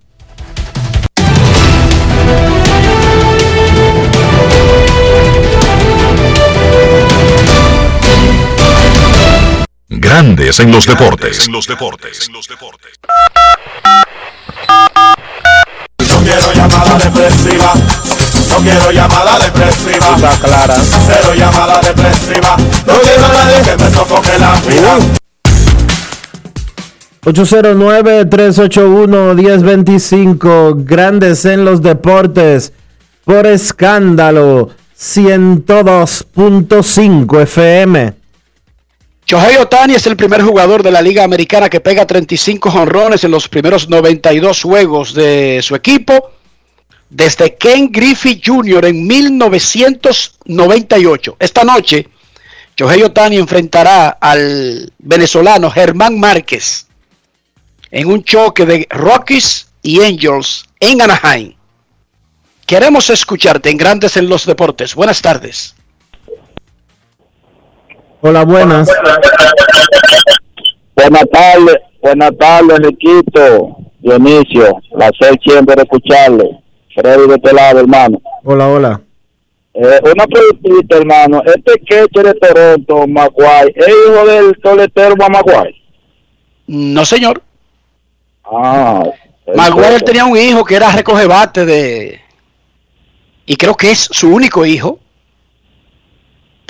Grandes en los deportes. No quiero llamada depresiva. No quiero llamada depresiva. Está clara. Cero llamada depresiva. No quiero a nadie que me sofoque la vida. 809-381-1025, grandes en los deportes, por escándalo, 102.5 FM. Shohei Otani es el primer jugador de la Liga Americana que pega 35 jonrones en los primeros 92 juegos de su equipo desde Ken Griffey Jr. en 1998. Esta noche, Shohei Otani enfrentará al venezolano Germán Márquez en un choque de Rockies y Angels en Anaheim. Queremos escucharte en Grandes en los Deportes. Buenas tardes. Hola, buenas. Buenas tardes, buenas tardes, Riquito, Dionisio. Placer siempre de escucharle. Freddy de este lado, hermano. Hola, hola. Eh, una preguntita, hermano. Este catcher de Toronto, Maguire, ¿es hijo del toletero Maguire? No, señor. Ah, Maguire tenía un hijo que era recoge bate de. Y creo que es su único hijo.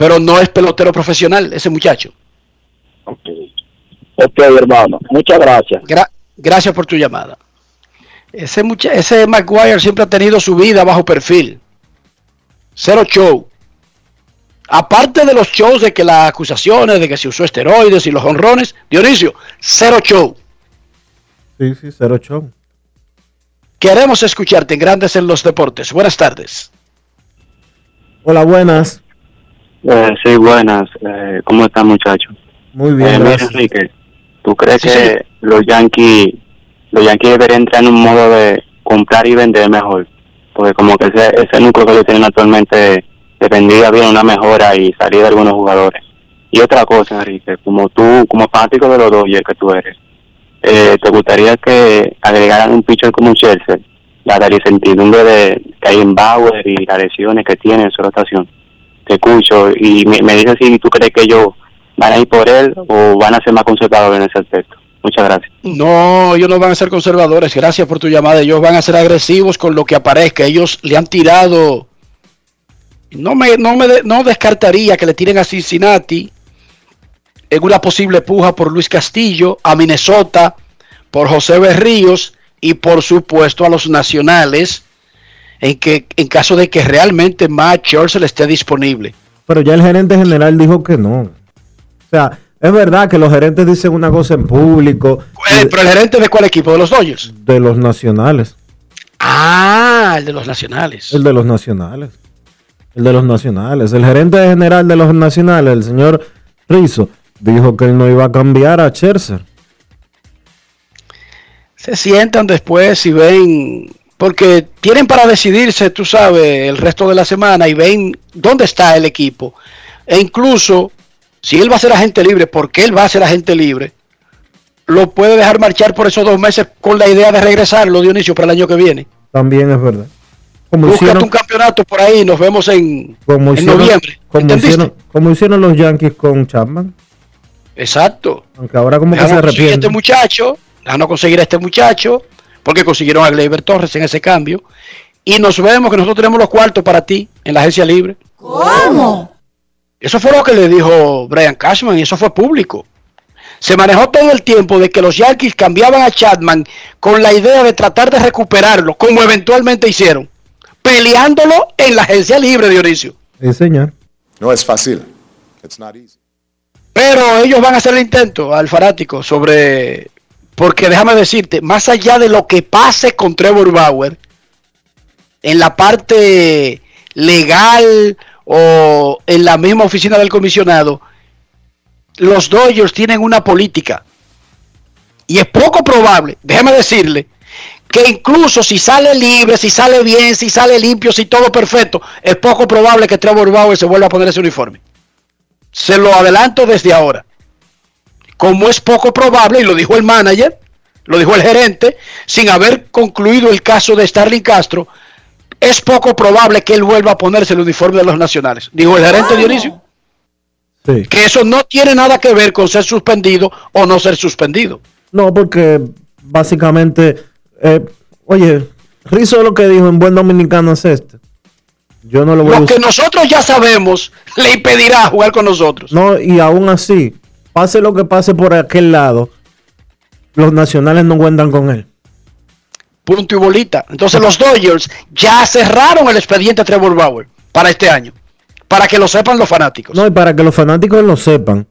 Pero no es pelotero profesional, ese muchacho. ok, hermano. Muchas gracias. Gra- gracias por tu llamada. Ese, mucha- ese Maguire siempre ha tenido su vida bajo perfil. Cero show. Aparte de los shows de que las acusaciones de que se usó esteroides y los honrones, Dionisio, cero show. Sí, sí, 08. Queremos escucharte en Grandes en los Deportes. Buenas tardes. Hola, buenas. Eh, sí, buenas. Eh, ¿Cómo están, muchachos? Muy bien, Eh, mira. Enrique, ¿tú crees Sí, que sí. los Yankees los Yankees deberían entrar en un modo de comprar y vender mejor? Porque como que ese, ese núcleo que ellos tienen actualmente dependía bien una mejora y salida de algunos jugadores. Y otra cosa, Enrique, como tú, como fanático de los Dodgers que tú eres, eh, ¿te gustaría que agregaran un pitcher como Chelsea? La la incertidumbre de que hay en Bauer y las lesiones que tiene en su rotación. Escucho y me, me dices si tú crees que ellos van a ir por él o van a ser más conservadores en ese aspecto. Muchas gracias. No, ellos no van a ser conservadores. Gracias por tu llamada. Ellos van a ser agresivos con lo que aparezca. Ellos le han tirado. No me, no me no descartaría que le tiren a Cincinnati en una posible puja por Luis Castillo, a Minnesota, por José Berríos y por supuesto a los nacionales en que en caso de que realmente Matt Churchill esté disponible. Pero ya el gerente general dijo que no. O sea, es verdad que los gerentes dicen una cosa en público Eh, pero el gerente de cuál equipo de los Dodgers? de los nacionales. Ah, el de los nacionales. El de los nacionales. El de los nacionales. El gerente general de los nacionales, el señor Rizzo, dijo que él no iba a cambiar a Scherzer. se sientan después y ven, porque tienen para decidirse, tú sabes, el resto de la semana y ven dónde está el equipo. E incluso, si él va a ser agente libre, porque él va a ser agente libre, lo puede dejar marchar por esos dos meses con la idea de regresarlo, Dionisio, para el año que viene. También es verdad. Como Búscate hicieron, un campeonato por ahí, nos vemos en, como en hicieron, noviembre. como hicieron, como hicieron los Yankees con Chapman. Exacto. Aunque ahora como que se Déjanos conseguir a este muchacho, déjanos conseguir a este muchacho, porque consiguieron a Gleyber Torres en ese cambio. Y nos vemos que nosotros tenemos los cuartos para ti en la agencia libre. ¿Cómo? Eso fue lo que le dijo Brian Cashman y eso fue público. Se manejó todo el tiempo de que los Yankees cambiaban a Chapman con la idea de tratar de recuperarlo, como eventualmente hicieron, peleándolo en la agencia libre, Dionisio. Sí, señor. No es fácil. It's not easy. Pero ellos van a hacer el intento al fanático sobre. Porque déjame decirte, más allá de lo que pase con Trevor Bauer, en la parte legal o en la misma oficina del comisionado, los Dodgers tienen una política. Y es poco probable, déjeme decirle, que incluso si sale libre, si sale bien, si sale limpio, si todo perfecto, es poco probable que Trevor Bauer se vuelva a poner ese uniforme. Se lo adelanto desde ahora. Como es poco probable, y lo dijo el manager, lo dijo el gerente, sin haber concluido el caso de Starling Castro, es poco probable que él vuelva a ponerse el uniforme de los nacionales. Dijo el gerente Dionisio. Sí. Que eso no tiene nada que ver con ser suspendido o no ser suspendido. No, porque básicamente, eh, oye, Rizzo lo que dijo en buen dominicano es este. Yo no lo voy a Lo que usar. nosotros ya sabemos le impedirá jugar con nosotros. No, y aún así, pase lo que pase por aquel lado, los nacionales no cuentan con él. Punto y bolita. Entonces los Dodgers ya cerraron el expediente Trevor Bauer para este año. Para que lo sepan los fanáticos. No, y para que los fanáticos lo sepan,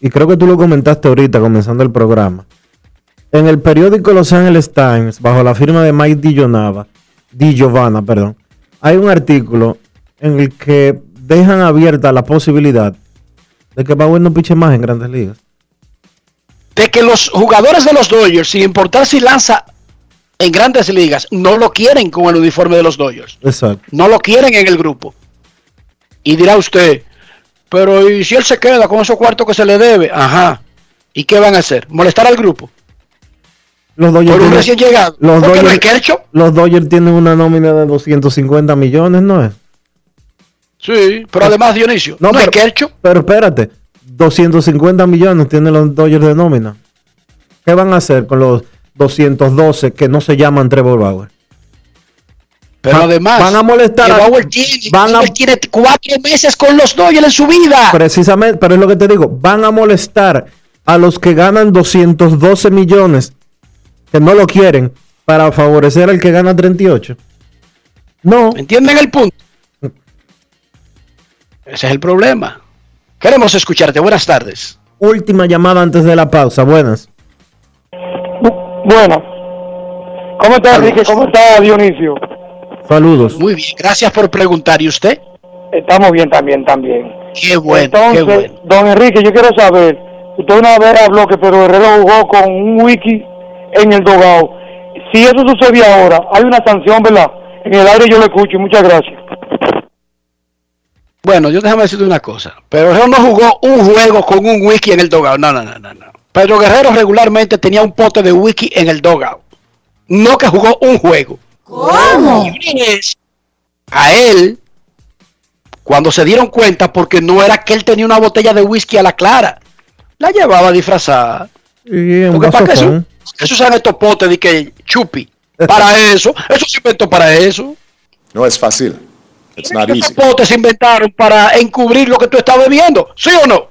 y creo que tú lo comentaste ahorita comenzando el programa, en el periódico Los Angeles Times, bajo la firma de Mike Dillonava, Di Giovanna, perdón, hay un artículo en el que dejan abierta la posibilidad de que Bauer no piche más en grandes ligas. De que los jugadores de los Dodgers, sin importar si lanza en grandes ligas, no lo quieren con el uniforme de los Dodgers. Exacto. No lo quieren en el grupo. Y dirá usted, pero ¿y si él se queda con esos cuartos que se le debe? Ajá. ¿Y qué van a hacer? ¿Molestar al grupo? Los Dodgers, Por un tienen- recién llegado. los, ¿Por qué no Dodgers, Kershaw? los Dodgers tienen una nómina de 250 millones, ¿no es? Sí, pero además Dionisio, no, es pero, Kershaw. pero espérate, 250 millones tienen los Dodgers de nómina. ¿Qué van a hacer con los 212 que no se llaman Trevor Bauer? Pero Va- además, van a molestar que a- Bauer tiene, van a- tiene cuatro meses con los Dodgers en su vida. Precisamente, pero es lo que te digo, van a molestar a los que ganan 212 millones que no lo quieren para favorecer al que gana 38. No. ¿Entienden el punto? Ese es el problema. Queremos escucharte. Buenas tardes. Última llamada antes de la pausa. Buenas. Bueno. ¿Cómo está Enrique? ¿Cómo está Dionisio? Saludos. Muy bien, gracias por preguntar. ¿Y usted? Estamos bien también, también. Qué bueno, Entonces, qué bueno. don Enrique, yo quiero saber, usted una vez habló que Pedro Guerrero jugó con un wiki en el dogado. Si eso sucede ahora, hay una sanción, ¿verdad? En el aire yo lo escucho, muchas gracias. Bueno, yo déjame decirte una cosa. Pedro Guerrero no jugó un juego con un wiki en el dogado. No, no, no, no, no. Pedro Guerrero regularmente tenía un pote de wiki en el dogado. No que jugó un juego. ¿Cómo? A él, cuando se dieron cuenta, porque no era que él tenía una botella de whisky a la clara, la llevaba disfrazada. Y Porque para qué eso, eso usan estos potes de que chupi. Para eso, eso se inventó para eso. No es fácil. It's not Estos easy. potes inventaron para encubrir lo que tú estás bebiendo, ¿sí o no?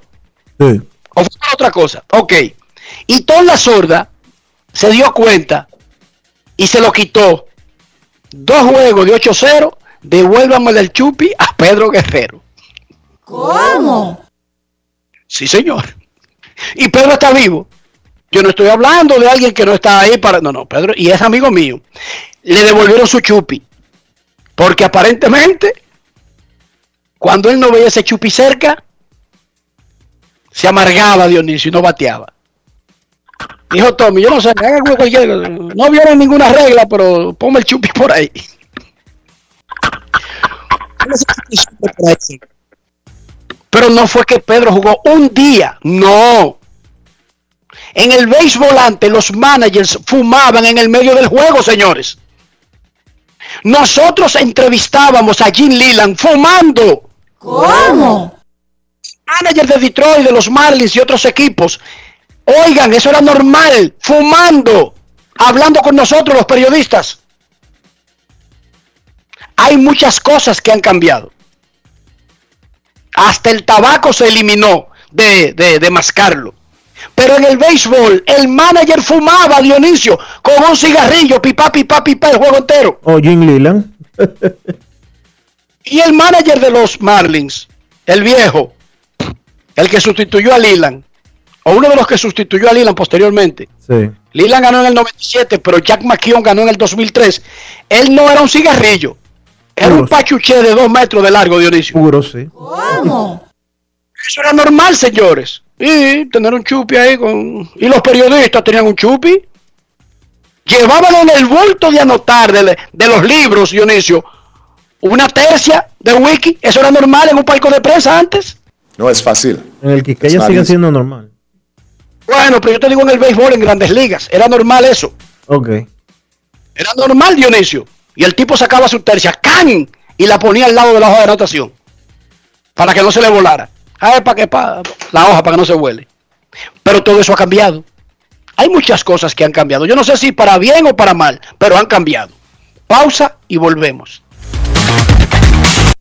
Sí. ¿O fue otra cosa? Ok. Y Tom la sorda se dio cuenta y se lo quitó. Dos juegos de 8-0, devuélvame del chupi a Pedro Guerrero. ¿Cómo? Sí, señor. Y Pedro está vivo. Yo no estoy hablando de alguien que no está ahí para. No, no, Pedro, y es amigo mío. Le devolvieron su chupi. Porque aparentemente, cuando él no veía ese chupi cerca, se amargaba Dionisio y no bateaba. Dijo Tommy, yo no sé. No vieron ninguna regla, pero ponme el chupi por ahí. Pero no fue que Pedro jugó un día, no. En el béisbol antes los managers fumaban en el medio del juego, señores. Nosotros entrevistábamos a Jim Leland fumando. ¿Cómo? Manager de Detroit, de los Marlins y otros equipos. Oigan, eso era normal, fumando, hablando con nosotros los periodistas. Hay muchas cosas que han cambiado. Hasta el tabaco se eliminó de, de, de mascarlo. Pero en el béisbol, el manager fumaba, Dionisio, con un cigarrillo, pipa, pipa, pipa, el juego entero. O Jim Leland. Y el manager de los Marlins el viejo, el que sustituyó a Leland, o uno de los que sustituyó a Leland posteriormente. Sí. Leland ganó en el 97, pero Jack McKeown ganó en el 2003. Él no era un cigarrillo, era un pachuché de dos metros de largo, Dionisio. Puro, sí. Eso era normal, señores. Y tener un chupi ahí con... Y los periodistas tenían un chupi. Llevaban en el bulto de anotar de, de los libros, Dionisio, una tercia de wiki. Eso era normal en un palco de prensa antes. No es fácil. En el que It's ya not sigue easy. siendo normal. Bueno, pero yo te digo en el béisbol, en grandes ligas. Era normal eso. Ok. Era normal, Dionisio. Y el tipo sacaba su tercia, ¡can! Y la ponía al lado de la hoja de anotación. Para que no se le volara. Ah, para que la hoja, para que no se vuele. Pero todo eso ha cambiado. Hay muchas cosas que han cambiado. Yo no sé si para bien o para mal, pero han cambiado. Pausa y volvemos.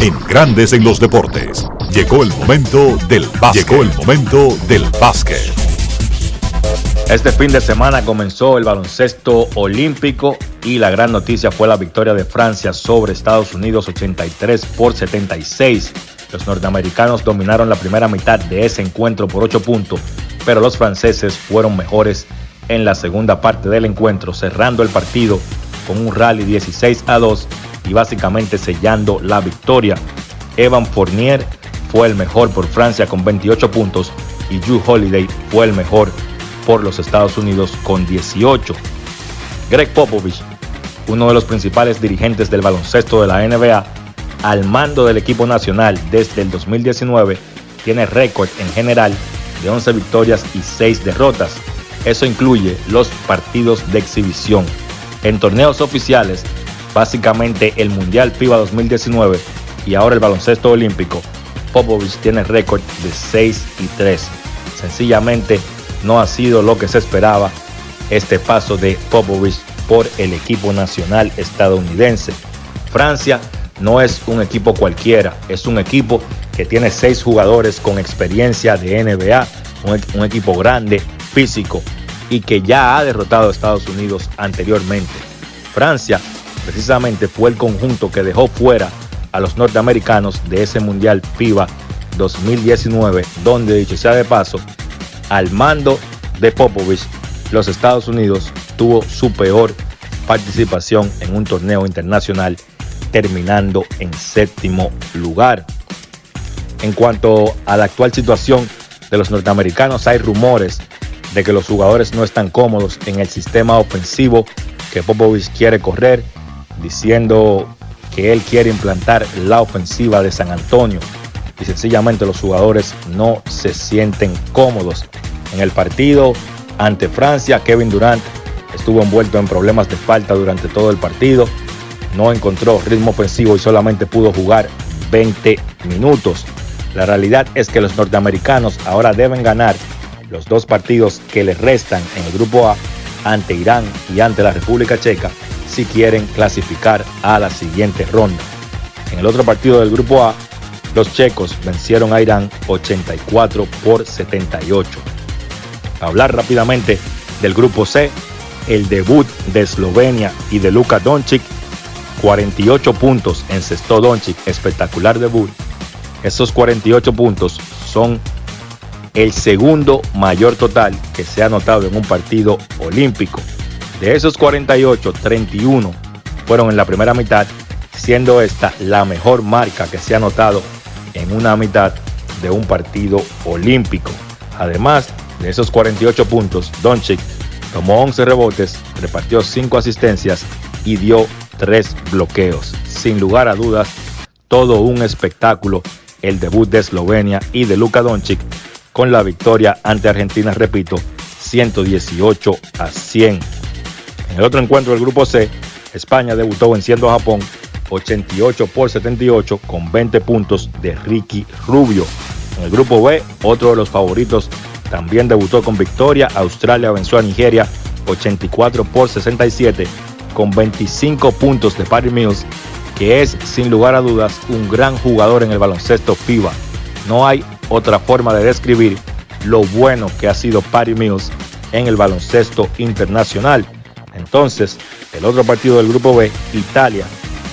En Grandes en los deportes. Llegó el momento del básquet. Llegó el momento del básquet. Este fin de semana comenzó el baloncesto olímpico y la gran noticia fue la victoria de Francia sobre Estados Unidos 83 por 76. Los norteamericanos dominaron la primera mitad de ese encuentro por 8 puntos, pero los franceses fueron mejores en la segunda parte del encuentro, cerrando el partido con un rally 16 a 2 y básicamente sellando la victoria. Evan Fournier fue el mejor por Francia con 28 puntos y Drew Holiday fue el mejor por los Estados Unidos con 18. Greg Popovich, uno de los principales dirigentes del baloncesto de la NBA, al mando del equipo nacional desde el 2019, tiene récord en general de 11 victorias y 6 derrotas. Eso incluye los partidos de exhibición. En torneos oficiales, básicamente el Mundial FIBA 2019 y ahora el baloncesto olímpico, Popovich tiene récord de 6 y 3. Sencillamente no ha sido lo que se esperaba este paso de Popovich por el equipo nacional estadounidense. Francia no es un equipo cualquiera, es un equipo que tiene seis jugadores con experiencia de NBA, un, un equipo grande, físico y que ya ha derrotado a Estados Unidos anteriormente. Francia precisamente fue el conjunto que dejó fuera a los norteamericanos de ese Mundial FIBA 2019, donde dicho sea de paso, al mando de Popovich, los Estados Unidos tuvo su peor participación en un torneo internacional, terminando en séptimo lugar. En cuanto a la actual situación de los norteamericanos, hay rumores de que los jugadores no están cómodos en el sistema ofensivo que Popovich quiere correr, diciendo que él quiere implantar la ofensiva de San Antonio y sencillamente los jugadores no se sienten cómodos. En el partido ante Francia, Kevin Durant estuvo envuelto en problemas de falta durante todo el partido, no encontró ritmo ofensivo y solamente pudo jugar 20 minutos. La realidad es que los norteamericanos ahora deben ganar los dos partidos que les restan en el grupo A ante Irán y ante la República Checa si quieren clasificar a la siguiente ronda. En el otro partido del grupo A, los checos vencieron a Irán 84 por 78. hablar rápidamente del grupo C, el debut de Eslovenia y de Luka Doncic, 48 puntos encestó Doncic, espectacular debut. Esos 48 puntos son el segundo mayor total que se ha anotado en un partido olímpico. De esos 48, 31 fueron en la primera mitad, siendo esta la mejor marca que se ha anotado en una mitad de un partido olímpico. Además de esos 48 puntos, Doncic tomó 11 rebotes, repartió 5 asistencias y dio 3 bloqueos. Sin lugar a dudas, todo un espectáculo el debut de Eslovenia y de Luka Doncic con la victoria ante Argentina, repito, 118 a 100. En el otro encuentro del grupo C, España debutó venciendo a Japón 88 por 78 con 20 puntos de Ricky Rubio. En el grupo B, otro de los favoritos también debutó con victoria. Australia venció a Nigeria 84 por 67 con 25 puntos de Patty Mills, que es sin lugar a dudas un gran jugador en el baloncesto FIBA. No hay otra forma de describir lo bueno que ha sido Patty Mills en el baloncesto internacional. Entonces, el otro partido del grupo B, Italia,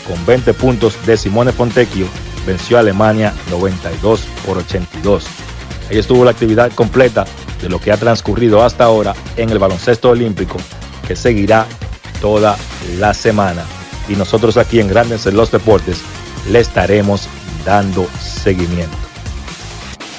con 20 puntos de Simone Fontecchio, venció a Alemania 92 por 82. Ahí estuvo la actividad completa de lo que ha transcurrido hasta ahora en el baloncesto olímpico, que seguirá toda la semana. Y nosotros aquí en Grandes en los Deportes le estaremos dando seguimiento.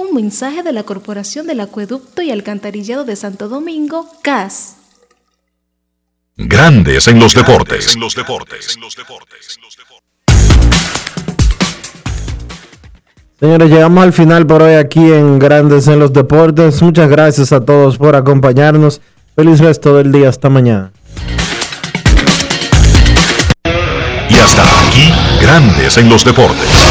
Un mensaje de la Corporación del Acueducto y Alcantarillado de Santo Domingo, CAS. Grandes en los deportes. En los deportes. Señores, llegamos al final por hoy aquí en Grandes en los Deportes. Muchas gracias a todos por acompañarnos. Feliz resto del día. Hasta mañana. Y hasta aquí, Grandes en los Deportes.